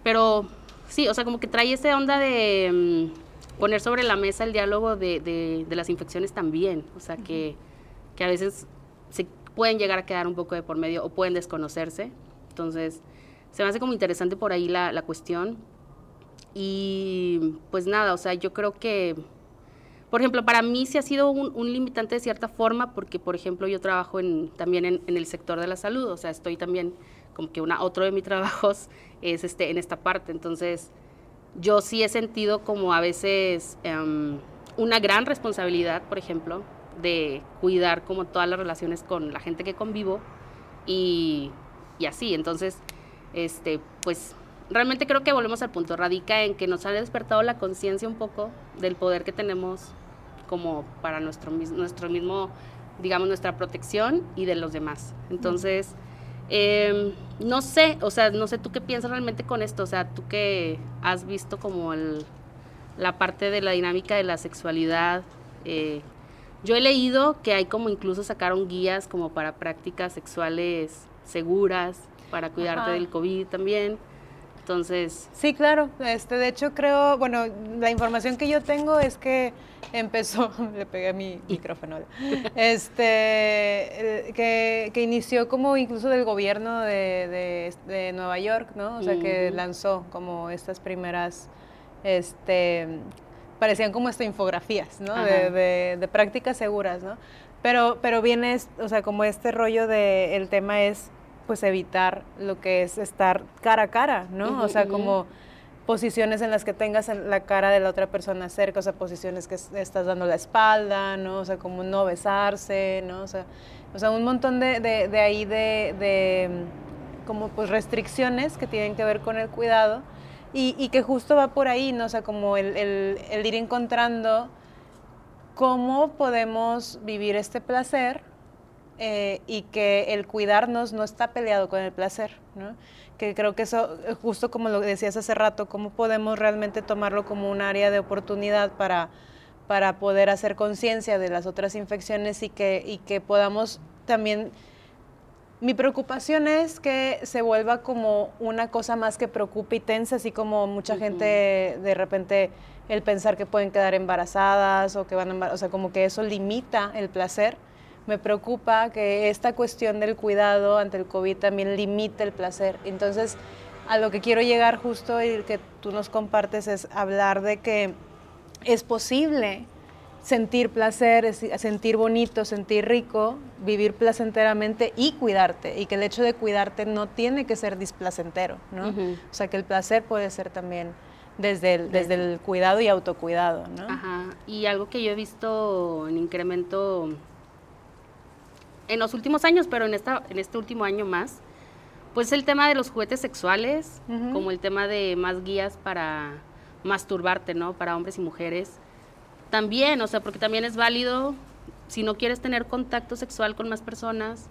Pero sí, o sea, como que trae esa onda de mm, poner sobre la mesa el diálogo de, de, las infecciones también, o sea, que que a veces se pueden llegar a quedar un poco de por medio o pueden desconocerse. Entonces, se me hace como interesante por ahí la, la cuestión. Y pues nada, o sea, yo creo que, por ejemplo, para mí sí ha sido un, limitante de cierta forma, porque, por ejemplo, yo trabajo en, también en, en, el sector de la salud, o sea, estoy también como que una, otro de mis trabajos es este, en esta parte. Entonces, yo sí he sentido como a veces um, una gran responsabilidad, por ejemplo, de cuidar como todas las relaciones con la gente que convivo y, y así. Entonces, este, pues realmente creo que volvemos al punto, radica en que nos ha despertado la conciencia un poco del poder que tenemos como para nuestro, nuestro mismo, digamos, nuestra protección y de los demás. Entonces, em, no sé, o sea, no sé tú qué piensas realmente con esto, o sea, tú que has visto como el, la parte de la dinámica de la sexualidad, eh, yo he leído que hay como incluso sacaron guías como para prácticas sexuales seguras, para cuidarte del COVID también. Entonces. Sí, claro. Este, de hecho, creo, bueno, la información que yo tengo es que empezó, le pegué a mi micrófono, este, que, que, inició como incluso del gobierno de, de, Nueva York, ¿no? O sea, que lanzó como estas primeras, este, parecían como esto infografías, ¿no? De, de, prácticas seguras, ¿no? Pero, pero viene, o sea, como este rollo de, el tema es, pues, evitar lo que es estar cara a cara, ¿no? o sea, como posiciones en las que tengas la cara de la otra persona cerca, o sea, posiciones que estás dando la espalda, ¿no? O sea, como no besarse, ¿no? O sea, o sea un montón de, de, de ahí de, de, como pues restricciones que tienen que ver con el cuidado y, que justo va por ahí, ¿no? O sea, como el, el, ir encontrando cómo podemos vivir este placer eh, y que el cuidarnos no está peleado con el placer, ¿no? Que creo que eso, justo como lo decías hace rato, cómo podemos realmente tomarlo como un área de oportunidad para, para poder hacer conciencia de las otras infecciones y que, y que podamos también mi preocupación es que se vuelva como una cosa más que preocupa y tensa, así como mucha gente de repente el pensar que pueden quedar embarazadas o que van a o sea, como que eso limita el placer. Me preocupa que esta cuestión del cuidado ante el COVID también limite el placer. Entonces, a lo que quiero llegar justo y que tú nos compartes es hablar de que es posible sentir placer, sentir bonito, sentir rico, vivir placenteramente y cuidarte. Y que el hecho de cuidarte no tiene que ser displacentero, ¿no? O sea, que el placer puede ser también desde el, desde el cuidado y autocuidado, ¿no? Ajá. Y algo que yo he visto en incremento en los últimos años, pero en, esta, en este último año más, pues el tema de los juguetes sexuales, como el tema de más guías para masturbarte, ¿no? Para hombres y mujeres también, o sea, porque también es válido, si no quieres tener contacto sexual con más personas,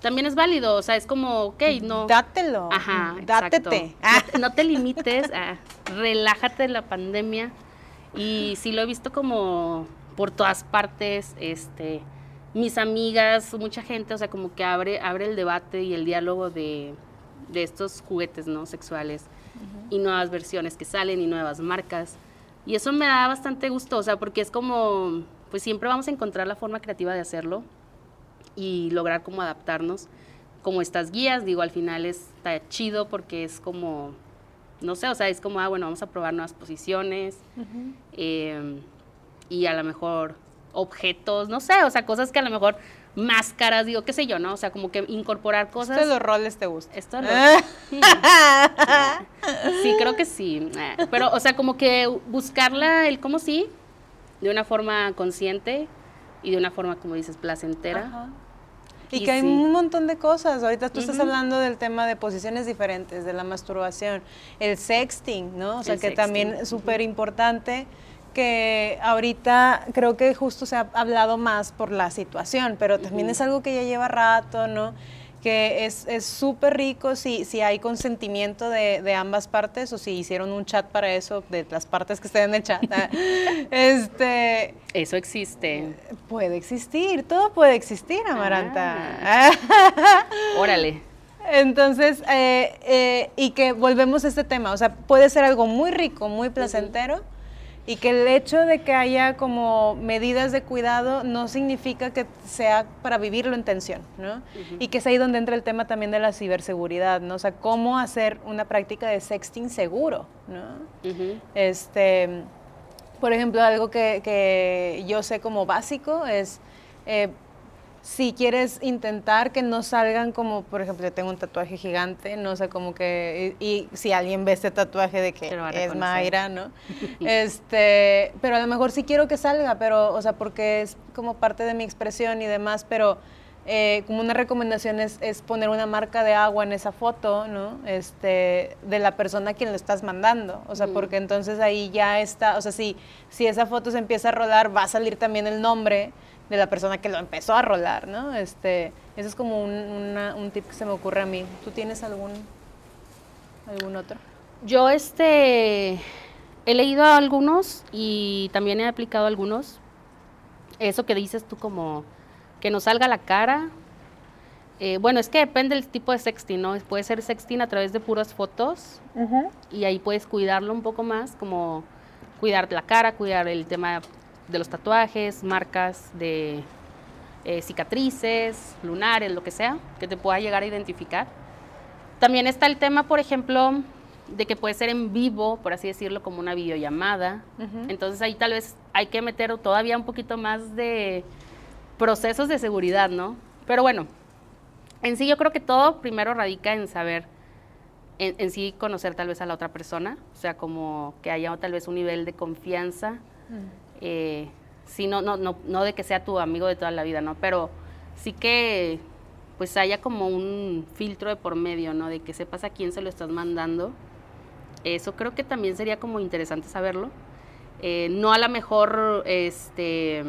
también es válido, o sea, es como, ok, no. Dátelo. Ajá, Dátete. No, te limites, relájate en la pandemia. Y sí lo he visto como por todas partes, este, mis amigas, mucha gente, o sea, como que abre, abre el debate y el diálogo de, estos juguetes, ¿no? Sexuales y nuevas versiones que salen y nuevas marcas. Y eso me da bastante gusto, o sea, porque es como, pues siempre vamos a encontrar la forma creativa de hacerlo y lograr como adaptarnos. Como estas guías, digo, al final está chido porque es como, no sé, o sea, es como, ah, bueno, vamos a probar nuevas posiciones em, y a lo mejor objetos, no sé, o sea, cosas que a lo mejor máscaras, digo, qué sé yo, ¿no? O sea, como que incorporar cosas. Esto de los roles te gusta. Esto sí, creo que sí. Eh, pero, o sea, como que buscarla, el cómo sí, de una forma consciente y de una forma, como dices, placentera. Y, que hay un montón de cosas. Ahorita tú estás hablando del tema de posiciones diferentes, de la masturbación, el sexting, ¿no? O sea, que también es súper importante que ahorita creo que justo se ha hablado más por la situación, pero también es algo que ya lleva rato, ¿no? que es súper rico si, si hay consentimiento de, de, ambas partes o si hicieron un chat para eso, de las partes que estén en el chat. ¿ah? este, eso existe. Puede existir, todo puede existir, Amaranta. Ah. Órale. Entonces, eh, eh, y que volvemos a este tema, o sea, puede ser algo muy rico, muy placentero y que el hecho de que haya como medidas de cuidado no significa que sea para vivirlo en tensión, ¿no? Y que es ahí donde entra el tema también de la ciberseguridad, ¿no? O sea, cómo hacer una práctica de sexting seguro, ¿no? Este, por ejemplo, algo que, que, yo sé como básico es... Eh, si quieres intentar que no salgan como, por ejemplo, yo tengo un tatuaje gigante, no sé, como que, y, si alguien ve este tatuaje de que es Mayra, ¿no? este, pero a lo mejor sí quiero que salga, pero, o sea, porque es como parte de mi expresión y demás, pero eh, como una recomendación es, es, poner una marca de agua en esa foto, ¿no? Este, de la persona a quien lo estás mandando, o sea, mm. porque entonces ahí ya está, o sea, si, si esa foto se empieza a rodar, va a salir también el nombre, de la persona que lo empezó a rolar, ¿no? Este, eso es como un, tip que se me ocurre a mí. ¿Tú tienes algún, algún otro? Yo este, he leído algunos y también he aplicado algunos. Eso que dices tú como que nos salga la cara. Eh, bueno, es que depende del tipo de sexting, ¿no? Puede ser sexting a través de puras fotos y ahí puedes cuidarlo un poco más, como cuidar la cara, cuidar el tema de los tatuajes, marcas de eh, cicatrices, lunares, lo que sea, que te pueda llegar a identificar. También está el tema, por ejemplo, de que puede ser en vivo, por así decirlo, como una videollamada. Entonces ahí tal vez hay que meter todavía un poquito más de procesos de seguridad, ¿no? Pero bueno, en sí yo creo que todo primero radica en saber, en, sí conocer tal vez a la otra persona, o sea, como que haya tal vez un nivel de confianza eh, no, no, no, de que sea tu amigo de toda la vida, ¿no? Pero sí que pues haya como un filtro de por medio, ¿no? De que sepas a quién se lo estás mandando. Eso creo que también sería como interesante saberlo. Eh, no a lo mejor, este,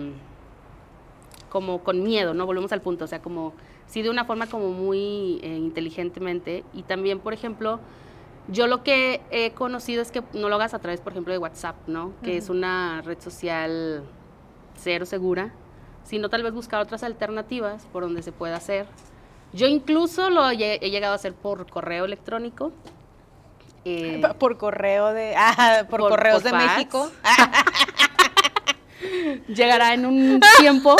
como con miedo, ¿no? Volvemos al punto, o sea, como, sí de una forma como muy eh, inteligentemente. Y también, por ejemplo, yo lo que he conocido es que no lo hagas a través, por ejemplo, de WhatsApp, ¿no? Que es una red social cero segura, sino tal vez buscar otras alternativas por donde se pueda hacer. Yo incluso lo he llegado a hacer por correo electrónico. Eh, por correo de. Ah, por, correos de México. llegará en un tiempo,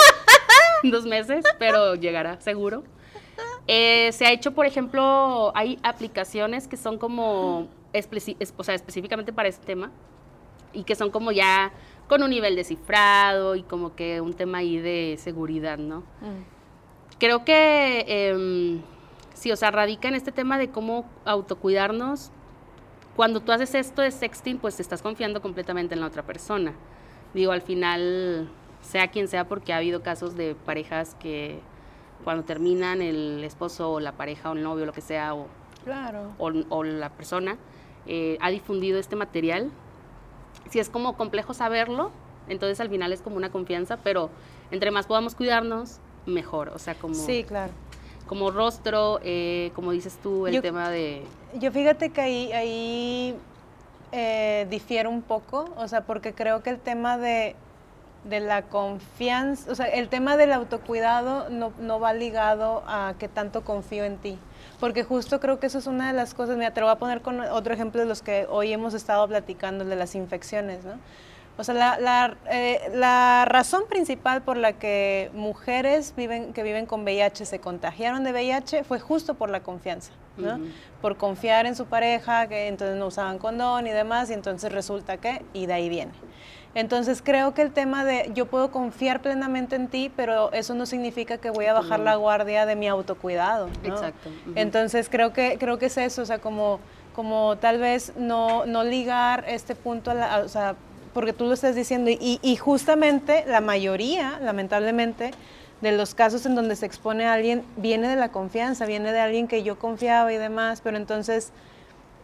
dos meses, pero llegará seguro. Eh, se ha hecho, por ejemplo, hay aplicaciones que son como, o sea, específicamente para este tema y que son como ya con un nivel de cifrado y como que un tema ahí de seguridad, ¿no? Mm. Creo que em, sí, o sea, radica en este tema de cómo autocuidarnos. Cuando tú haces esto de sexting, pues te estás confiando completamente en la otra persona. Digo, al final, sea quien sea, porque ha habido casos de parejas que cuando terminan el esposo o la pareja o el novio, lo que sea, o, claro. o, la persona, eh, ha difundido este material. Si es como complejo saberlo, entonces al final es como una confianza, pero entre más podamos cuidarnos, mejor. O sea, como... Sí, claro. Como rostro, eh, como dices tú, el tema de... Yo fíjate que ahí, ahí eh, difiero un poco, o sea, porque creo que el tema de de la confianza, o sea, el tema del autocuidado no, no, va ligado a que tanto confío en ti. Porque justo creo que eso es una de las cosas, me atrevo a poner con otro ejemplo de los que hoy hemos estado platicando, de las infecciones, ¿no? O sea, la, la, eh, la, razón principal por la que mujeres viven, que viven con VIH se contagiaron de VIH fue justo por la confianza, ¿no? Por confiar en su pareja, que entonces no usaban condón y demás, y entonces resulta que, y de ahí viene. Entonces creo que el tema de yo puedo confiar plenamente en ti, pero eso no significa que voy a bajar la guardia de mi autocuidado. Exacto. Entonces creo que creo que es eso, o sea, como como tal vez no, no ligar este punto a la, o sea, porque tú lo estás diciendo y, y justamente la mayoría, lamentablemente, de los casos en donde se expone a alguien viene de la confianza, viene de alguien que yo confiaba y demás, pero entonces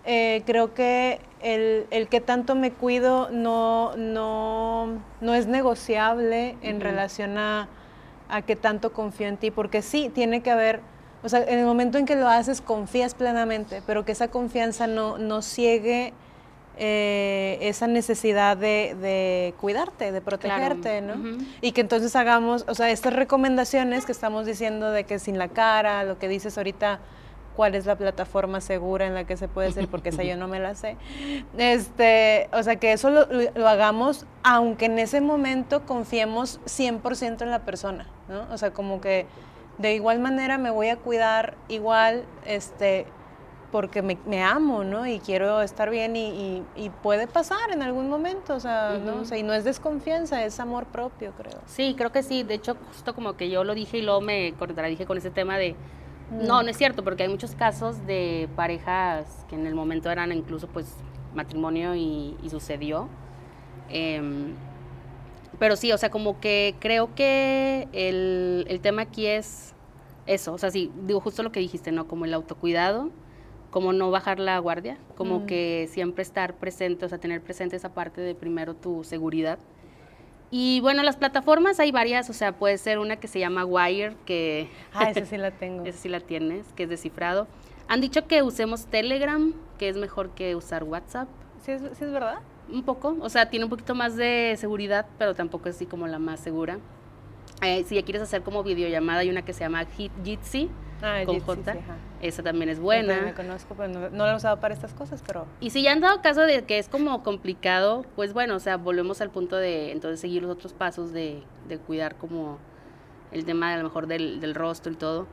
eh, creo que el, el, que tanto me cuido no, no, no es negociable en relación a, a que tanto confío en ti, porque sí, tiene que haber, o sea, en el momento en que lo haces confías plenamente, pero que esa confianza no, no ciegue eh, esa necesidad de, de, cuidarte, de protegerte, ¿no? Y que entonces hagamos, o sea, estas recomendaciones que estamos diciendo de que sin la cara, lo que dices ahorita, cuál es la plataforma segura en la que se puede hacer, porque esa yo no me la sé. Este, o sea, que eso lo, lo hagamos, aunque en ese momento confiemos 100% en la persona, ¿no? O sea, como que de igual manera me voy a cuidar igual, este, porque me, me amo, ¿no? Y quiero estar bien y, y, puede pasar en algún momento, o sea, ¿no? O sea, y no es desconfianza, es amor propio, creo. Sí, creo que sí. De hecho, justo como que yo lo dije y luego me contradije con ese tema de no, no es cierto, porque hay muchos casos de parejas que en el momento eran incluso pues matrimonio y, sucedió. Em, pero sí, o sea, como que creo que el, el, tema aquí es eso, o sea, sí, digo justo lo que dijiste, ¿no? Como el autocuidado, como no bajar la guardia, como que siempre estar presente, o sea, tener presente esa parte de primero tu seguridad y bueno, las plataformas hay varias, o sea, puede ser una que se llama Wire, que... Ah, esa sí la tengo. esa sí la tienes, que es descifrado. Han dicho que usemos Telegram, que es mejor que usar WhatsApp. ¿Sí es, ¿Sí es verdad? Un poco, o sea, tiene un poquito más de seguridad, pero tampoco es así como la más segura. Eh, si ya quieres hacer como videollamada, hay una que se llama Jitsi, ah, con J. Esa también es buena. me conozco, pero no, la he usado para estas cosas, pero... Y si ya han dado caso de que es como complicado, pues bueno, o sea, volvemos al punto de entonces seguir los otros pasos de, de cuidar como el tema de, a lo mejor del, del rostro y todo.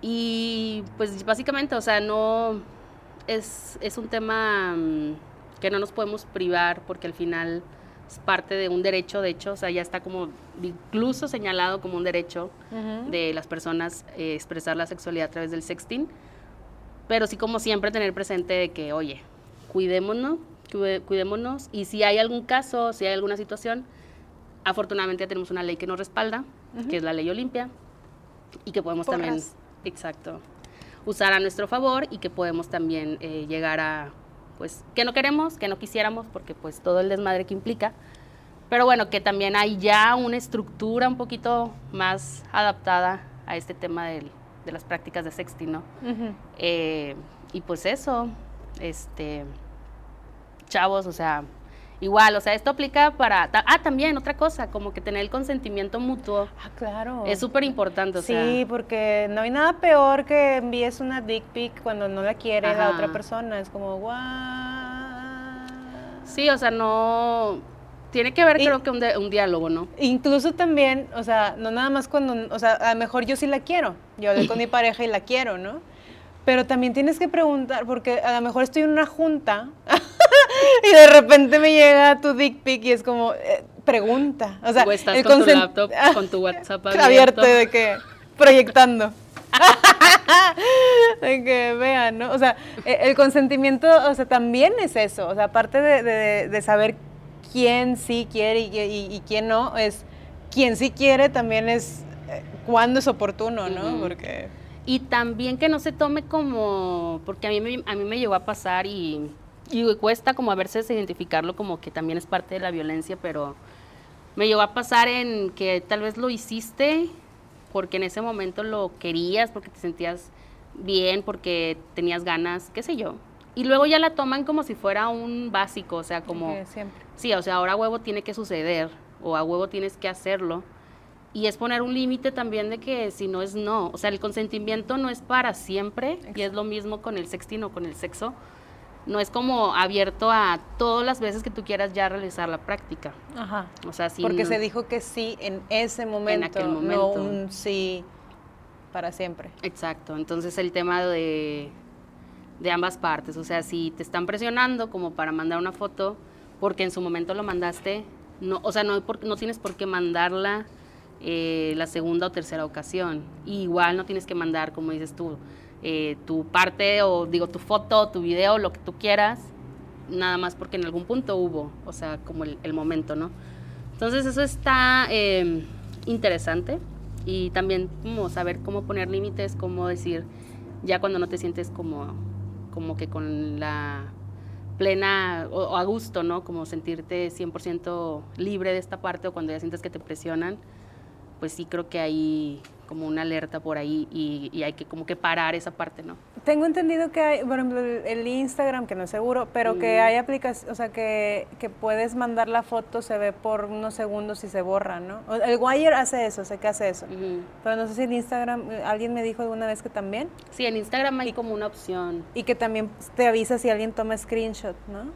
Y pues básicamente, o sea, no... Es, es un tema mm, que no nos podemos privar porque al final es parte de un derecho, de hecho, o sea, ya está como incluso señalado como un derecho de las personas eh, expresar la sexualidad a través del sexting, pero sí como siempre tener presente de que, oye, cuidémonos, cuidémonos, y si hay algún caso, si hay alguna situación, afortunadamente ya tenemos una ley que nos respalda, que es la ley Olimpia, y que podemos también, exacto, usar a nuestro favor y que podemos también eh, llegar a pues que no queremos, que no quisiéramos, porque pues todo el desmadre que implica. Pero bueno, que también hay ya una estructura un poquito más adaptada a este tema de las prácticas de sexting, ¿no? Eh, y pues eso, este, chavos, o sea, Igual, o sea, esto aplica para... Ah, también, otra cosa, como que tener el consentimiento mutuo. Ah, claro. Es súper importante, o sí, sea... porque no hay nada peor que envíes una dick pic cuando no la quiere la otra persona. Es como, guau. Sí, o sea, no... Tiene que haber, creo que, un, un, diálogo, ¿no? Incluso también, o sea, no nada más cuando... O sea, a lo mejor yo sí la quiero. Yo hablé con mi pareja y la quiero, ¿no? Pero también tienes que preguntar, porque a lo mejor estoy en una junta y de repente me llega tu dick pic y es como, eh, pregunta. O sea, estás con tu laptop, con tu WhatsApp abierto. abierto de que, proyectando. de que vean, ¿no? O sea, e, el consentimiento, o sea, también es eso. O sea, aparte de, de, saber quién sí quiere y, y, quién no, es quien sí quiere también es eh, cuándo es oportuno, ¿no? Porque... Y también que no se tome como, porque a mí me, a mí me llegó a pasar y, y cuesta como a veces identificarlo como que también es parte de la violencia, pero me llegó a pasar en que tal vez lo hiciste porque en ese momento lo querías, porque te sentías bien, porque tenías ganas, qué sé yo. Y luego ya la toman como si fuera un básico, o sea, como... siempre. Sí, o sea, ahora a huevo tiene que suceder, o a huevo tienes que hacerlo y es poner un límite también de que si no es no, o sea, el consentimiento no es para siempre y es lo mismo con el sexting o con el sexo. No es como abierto a todas las veces que tú quieras ya realizar la práctica. Ajá. O sea, sí. Porque se dijo que sí en ese momento, en aquel momento. no un sí para siempre. Exacto. Entonces el tema de, de ambas partes, o sea, si te están presionando como para mandar una foto porque en su momento lo mandaste, no, o sea, no, no tienes por qué mandarla eh, la segunda o tercera ocasión. igual no tienes que mandar, como dices tú, eh, tu parte o digo tu foto, tu video, lo que tú quieras, nada más porque en algún punto hubo, o sea, como el, momento, ¿no? Entonces eso está em, interesante y también como saber cómo poner límites, cómo decir, ya cuando no te sientes como, como que con la plena o, a gusto, ¿no? Como sentirte 100% libre de esta parte o cuando ya sientes que te presionan, pues sí creo que hay como una alerta por ahí y, hay que como que parar esa parte, ¿no? Tengo entendido que hay, por ejemplo, el Instagram, que no es seguro, pero que hay aplicaciones, o sea, que, que, puedes mandar la foto, se ve por unos segundos y se borra, ¿no? El Wire hace eso, sé que hace eso. Pero no sé si en Instagram, eh, alguien me dijo alguna vez que también. Sí, en Instagram hay como una opción. Y que también te avisa si alguien toma screenshot, ¿no?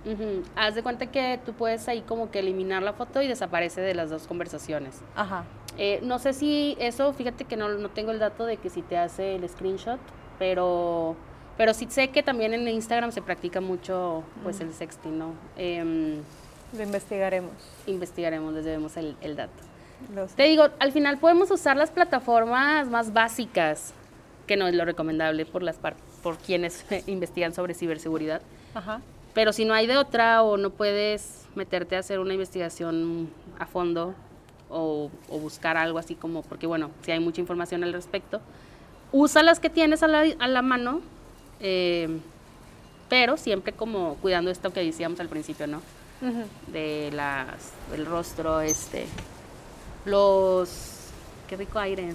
Haz de cuenta que tú puedes ahí como que eliminar la foto y desaparece de las dos conversaciones. Ajá. Eh, no sé si eso, fíjate que no, no tengo el dato de que si te hace el screenshot, pero, pero sí sé que también en Instagram se practica mucho pues el sexting, ¿no? Em, lo investigaremos. Investigaremos, les debemos el, el dato. Te digo, al final podemos usar las plataformas más básicas, que no es lo recomendable por las por quienes investigan sobre ciberseguridad. Ajá. Pero si no hay de otra o no puedes meterte a hacer una investigación a fondo, o, buscar algo así como, porque bueno, si hay mucha información al respecto, usa las que tienes a la, a la mano, eh, pero siempre como cuidando esto que decíamos al principio, ¿no? De las, del rostro, este, los, qué rico aire,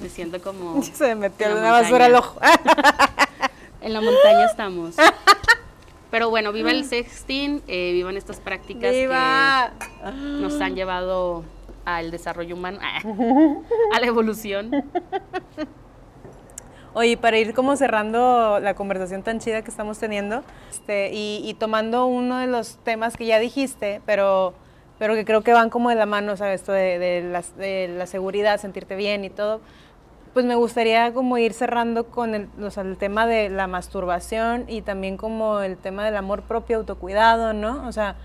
me siento como... Se me metió una basura al ojo. en la montaña estamos. Pero bueno, viva el sexting, eh, vivan estas prácticas que nos han llevado al desarrollo humano, a la evolución. Oye, para ir como cerrando la conversación tan chida que estamos teniendo, este, y, tomando uno de los temas que ya dijiste, pero, pero que creo que van como de la mano, ¿sabes? Esto de, de la seguridad, sentirte bien y todo pues me gustaría como ir cerrando con el, el, tema de la masturbación y también como el tema del amor propio, autocuidado, ¿no? O sea,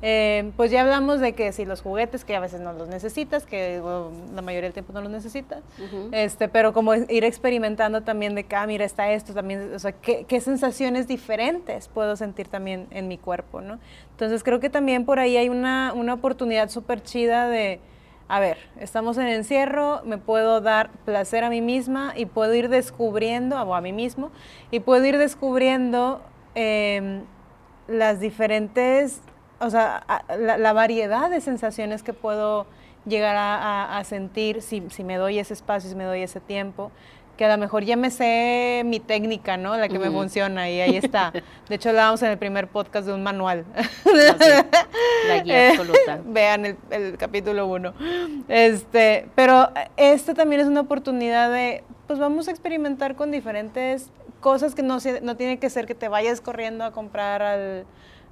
eh, pues ya hablamos de que si los juguetes, que a veces no los necesitas, que la mayoría del tiempo no los necesitas, este, pero como ir experimentando también de que, ah, mira, está esto también, o sea, ¿qué, qué sensaciones diferentes puedo sentir también en mi cuerpo, ¿no? Entonces creo que también por ahí hay una, una oportunidad súper chida de a ver, estamos en encierro, me puedo dar placer a mí misma y puedo ir descubriendo, o a mí mismo, y puedo ir descubriendo em, las diferentes, o sea, la, variedad de sensaciones que puedo llegar a, sentir si, me doy ese espacio, si me doy ese tiempo. Que a lo mejor ya me sé mi técnica, ¿no? La que me funciona y ahí está. De hecho, hablábamos en el primer podcast de un manual. La guía absoluta. Vean el, el capítulo uno. Este, pero esta también es una oportunidad de, pues vamos a experimentar con diferentes cosas que no, no tiene que ser que te vayas corriendo a comprar al,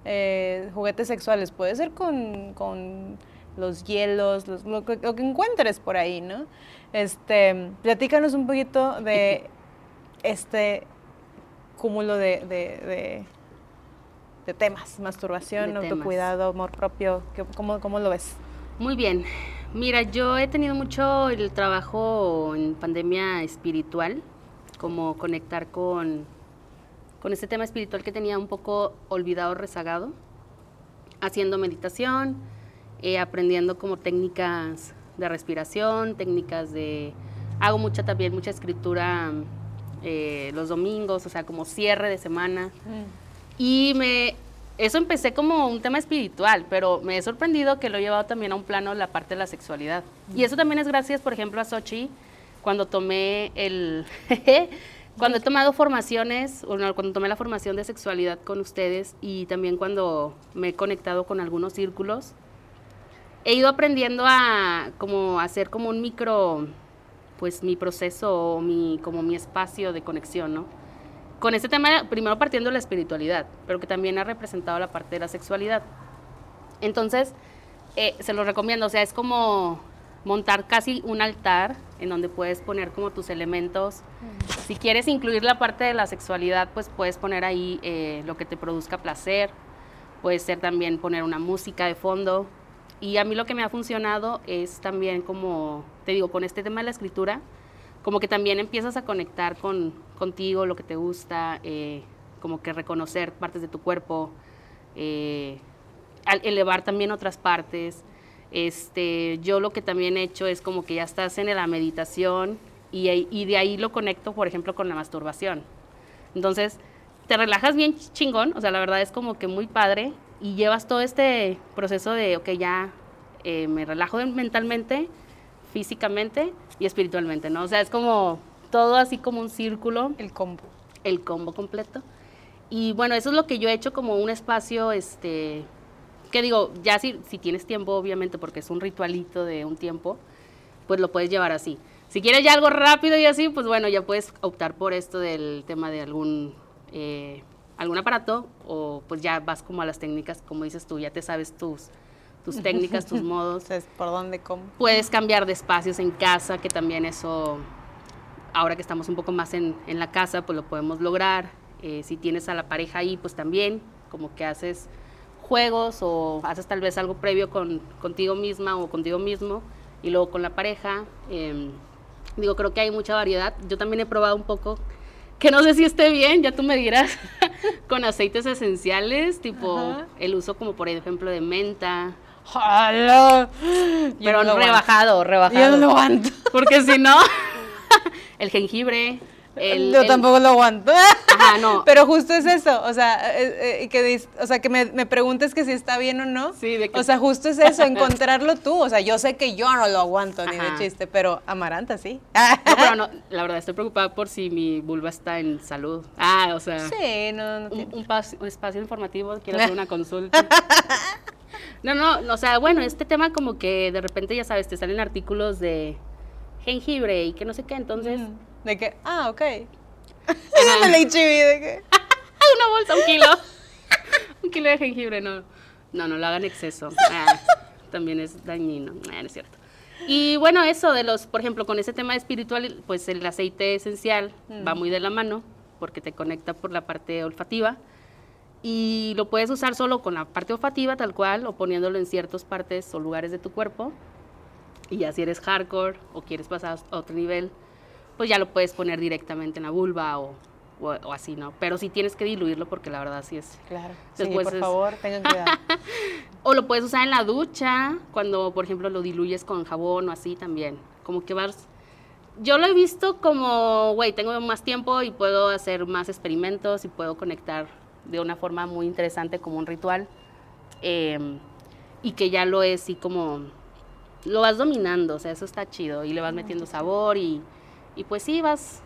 eh, juguetes sexuales. Puede ser con, con los hielos, lo, que, encuentres por ahí, ¿no? Este, platícanos un poquito de este cúmulo de, de, temas, masturbación, autocuidado, amor propio, ¿cómo, ¿cómo lo ves? Muy bien. Mira, yo he tenido mucho el trabajo en pandemia espiritual, como conectar con, con este tema espiritual que tenía un poco olvidado, rezagado, haciendo meditación, eh, aprendiendo como técnicas de respiración, técnicas de... Hago mucha también, mucha escritura eh, los domingos, o sea, como cierre de semana. Mm. Y me... Eso empecé como un tema espiritual, pero me he sorprendido que lo he llevado también a un plano la parte de la sexualidad. Y eso también es gracias, por ejemplo, a Sochi, cuando tomé el... cuando he tomado formaciones, cuando tomé la formación de sexualidad con ustedes y también cuando me he conectado con algunos círculos, he ido aprendiendo a como hacer como un micro, pues mi proceso, mi, como mi espacio de conexión, ¿no? Con este tema, primero partiendo de la espiritualidad, pero que también ha representado la parte de la sexualidad. Entonces, eh, se lo recomiendo, o sea, es como montar casi un altar en donde puedes poner como tus elementos. Si quieres incluir la parte de la sexualidad, pues puedes poner ahí eh, lo que te produzca placer. Puede ser también poner una música de fondo, y a mí lo que me ha funcionado es también como, te digo, con este tema de la escritura, como que también empiezas a conectar con, contigo, lo que te gusta, eh, como que reconocer partes de tu cuerpo, eh, elevar también otras partes. Este, yo lo que también he hecho es como que ya estás en la meditación y, y de ahí lo conecto, por ejemplo, con la masturbación. Entonces, te relajas bien chingón, o sea, la verdad es como que muy padre y llevas todo este proceso de, ok, ya eh, me relajo mentalmente, físicamente y espiritualmente, ¿no? O sea, es como todo así como un círculo. El combo. El combo completo. Y bueno, eso es lo que yo he hecho como un espacio, este, que digo, ya si, si tienes tiempo, obviamente, porque es un ritualito de un tiempo, pues lo puedes llevar así. Si quieres ya algo rápido y así, pues bueno, ya puedes optar por esto del tema de algún eh, algún aparato o pues ya vas como a las técnicas, como dices tú, ya te sabes tus, tus técnicas, tus modos. ¿Por dónde, cómo? Puedes cambiar de espacios en casa, que también eso, ahora que estamos un poco más en, en la casa, pues lo podemos lograr. Eh, si tienes a la pareja ahí, pues también, como que haces juegos o haces tal vez algo previo con, contigo misma o contigo mismo y luego con la pareja. Em, digo, creo que hay mucha variedad. Yo también he probado un poco que no sé si esté bien, ya tú me dirás, con aceites esenciales, tipo el uso como por ejemplo de menta. Pero no rebajado, rebajado. Yo no lo aguanto. Porque si no, el jengibre, yo tampoco lo aguanto. Ajá, no. Pero justo es eso, o sea, eh, eh, que, o sea, que me, me, preguntes que si está bien o no. Sí, de O sea, justo es eso, encontrarlo tú. O sea, yo sé que yo no lo aguanto ni de chiste, pero Amaranta sí. No, pero no, la verdad estoy preocupada por si mi vulva está en salud. Ah, o sea. Sí, no, no. Un, un, espacio informativo, quiero hacer una consulta. No, no, o sea, bueno, este tema como que de repente, ya sabes, te salen artículos de jengibre y que no sé qué, entonces... De que, ah, ok. el HIV, de que... Una bolsa, un kilo. un kilo de jengibre, no. No, no lo hagan exceso. Ah, también es dañino. Ah, no es cierto. Y bueno, eso de los, por ejemplo, con ese tema espiritual, pues el aceite esencial va mm. muy de la mano porque te conecta por la parte olfativa y lo puedes usar solo con la parte olfativa tal cual o poniéndolo en ciertas partes o lugares de tu cuerpo. Y ya si eres hardcore o quieres pasar a otro nivel, pues ya lo puedes poner directamente en la vulva o, o, así, ¿no? Pero sí tienes que diluirlo porque la verdad sí es. Claro. Después sí, por favor, tengan cuidado. o lo puedes usar en la ducha, cuando por ejemplo lo diluyes con jabón o así también. Como que vas. Yo lo he visto como, güey, tengo más tiempo y puedo hacer más experimentos y puedo conectar de una forma muy interesante como un ritual. Em, y que ya lo es así como. Lo vas dominando, o sea, eso está chido. Y le vas metiendo sabor y y pues sí, vas,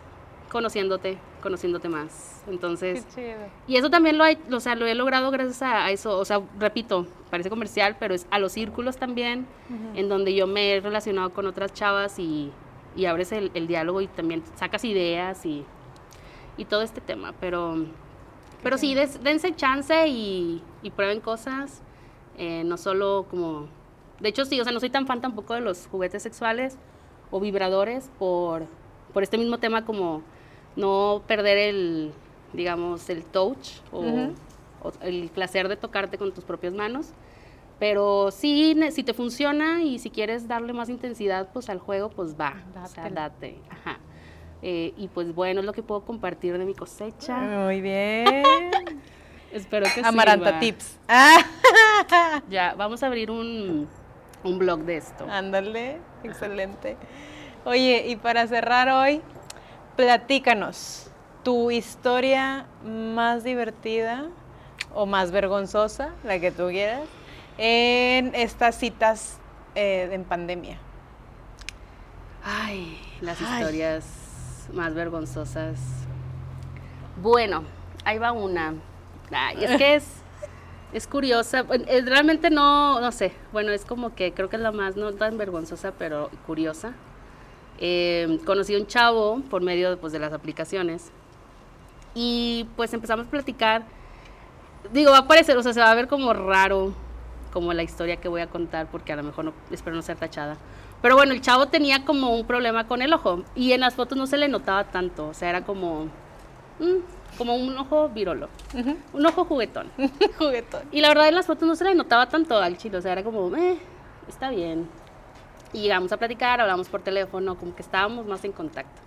conociéndote, conociéndote más. Entonces, y eso también lo, hay, o sea, lo he logrado gracias a, eso, o sea, repito, parece comercial, pero es a los círculos también, en donde yo me he relacionado con otras chavas y, y abres el, diálogo y también sacas ideas y, y todo este tema, pero, pero sí, dense chance y, y prueben cosas, eh, no solo como, de hecho sí, o sea, no soy tan fan tampoco de los juguetes sexuales o vibradores por, por este mismo tema como no perder el, digamos, el touch o, el placer de tocarte con tus propias manos. Pero sí, si te funciona y si quieres darle más intensidad pues al juego, pues va, date. o sea, date. Ajá. Eh, y pues bueno, es lo que puedo compartir de mi cosecha. Muy bien. Espero que Amaranta Tips. ya, vamos a abrir un, un blog de esto. Ándale, excelente. Oye, y para cerrar hoy, platícanos tu historia más divertida o más vergonzosa, la que tú quieras, en estas citas eh, en pandemia. Ay, las historias más vergonzosas. Bueno, ahí va una. Ay, es que es, es curiosa. Realmente no, no sé. Bueno, es como que creo que es la más, no tan vergonzosa, pero curiosa. Eh, conocí a un chavo por medio pues, de las aplicaciones y pues empezamos a platicar. Digo, va a parecer, o sea, se va a ver como raro, como la historia que voy a contar, porque a lo mejor no, espero no ser tachada. Pero bueno, el chavo tenía como un problema con el ojo y en las fotos no se le notaba tanto, o sea, era como, mm, como un ojo virolo, un ojo juguetón. juguetón. Y la verdad en las fotos no se le notaba tanto al chilo, o sea, era como, eh, está bien. Y llegamos a platicar, hablamos por teléfono, como que estábamos más en contacto.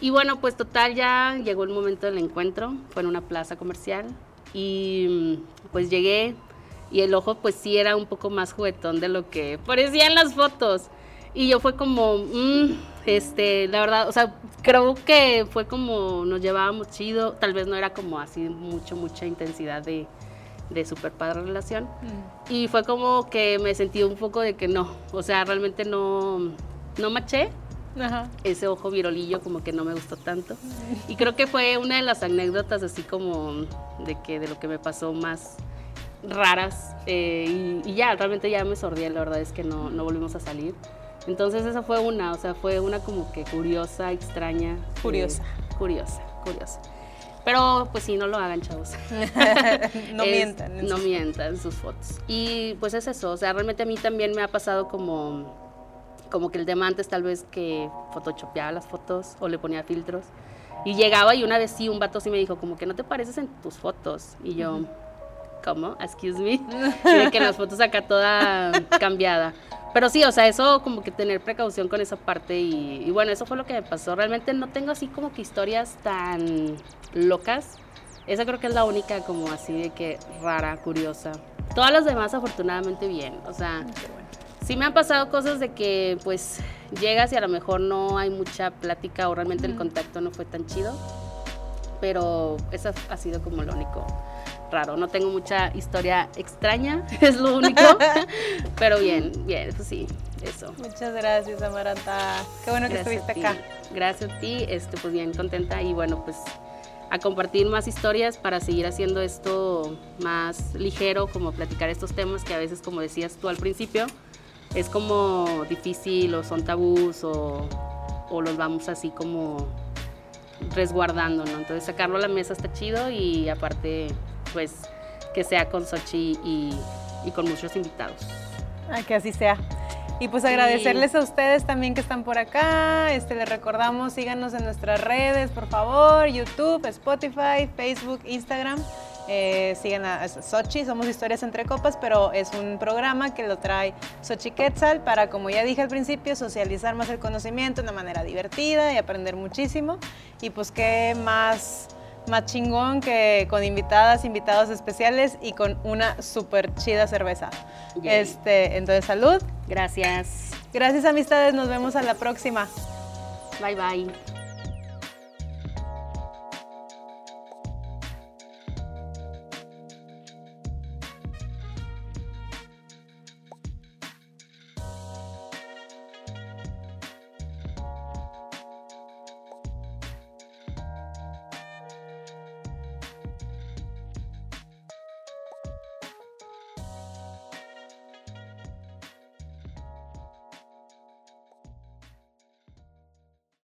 Y bueno, pues total ya llegó el momento del encuentro, fue en una plaza comercial y mm, pues llegué y el ojo pues sí era un poco más juguetón de lo que parecía en las fotos. Y yo fue como, mm, este, la verdad, o sea, creo que fue como nos llevábamos chido, tal vez no era como así mucho, mucha intensidad de, de super padre relación. Mm. Y fue como que me sentí un poco de que no, o sea, realmente no, no maché. Ese ojo virolillo como que no me gustó tanto. Y creo que fue una de las anécdotas así como de que de lo que me pasó más raras. Eh, y, ya, realmente ya me sordí, la verdad es que no, no volvimos a salir. Entonces esa fue una, o sea, fue una como que curiosa, extraña. Curiosa. curiosa, curiosa. Pero pues sí, no lo hagan, chavos. no mientan. No mientan sus fotos. Y pues es eso, o sea, realmente a mí también me ha pasado como, como que el tema antes tal vez que photoshopeaba las fotos o le ponía filtros. Y llegaba y una vez sí, un vato sí me dijo, como que no te pareces en tus fotos. Y yo, ¿cómo? Excuse me. Y que las fotos acá toda cambiada. Pero sí, o sea, eso como que tener precaución con esa parte y, bueno, eso fue lo que me pasó. Realmente no tengo así como que historias tan locas. Esa creo que es la única como así de que rara, curiosa. Todas las demás afortunadamente bien. O sea, sí me han pasado cosas de que pues llegas y a lo mejor no hay mucha plática o realmente el contacto no fue tan chido. Pero esa ha sido como lo único raro. No tengo mucha historia extraña, es lo único. pero bien, bien, pues sí, eso. Muchas gracias, Amaranta. Qué bueno que estuviste acá. Gracias a ti, este, pues bien contenta y bueno, pues a compartir más historias para seguir haciendo esto más ligero, como platicar estos temas que a veces, como decías tú al principio, es como difícil o son tabús o, o los vamos así como resguardando, ¿no? Entonces sacarlo a la mesa está chido y aparte pues que sea con Sochi y, con muchos invitados. Ah, que así sea. Y pues agradecerles a ustedes también que están por acá. Este, les recordamos, síganos en nuestras redes, por favor, YouTube, Spotify, Facebook, Instagram. Eh, sigan a Sochi, somos Historias entre Copas, pero es un programa que lo trae Sochi Quetzal para, como ya dije al principio, socializar más el conocimiento de una manera divertida y aprender muchísimo. Y pues qué más más chingón que con invitadas, invitados especiales y con una súper chida cerveza. Este, entonces, salud. Gracias. Gracias, amistades. Nos vemos a la próxima. Bye, bye.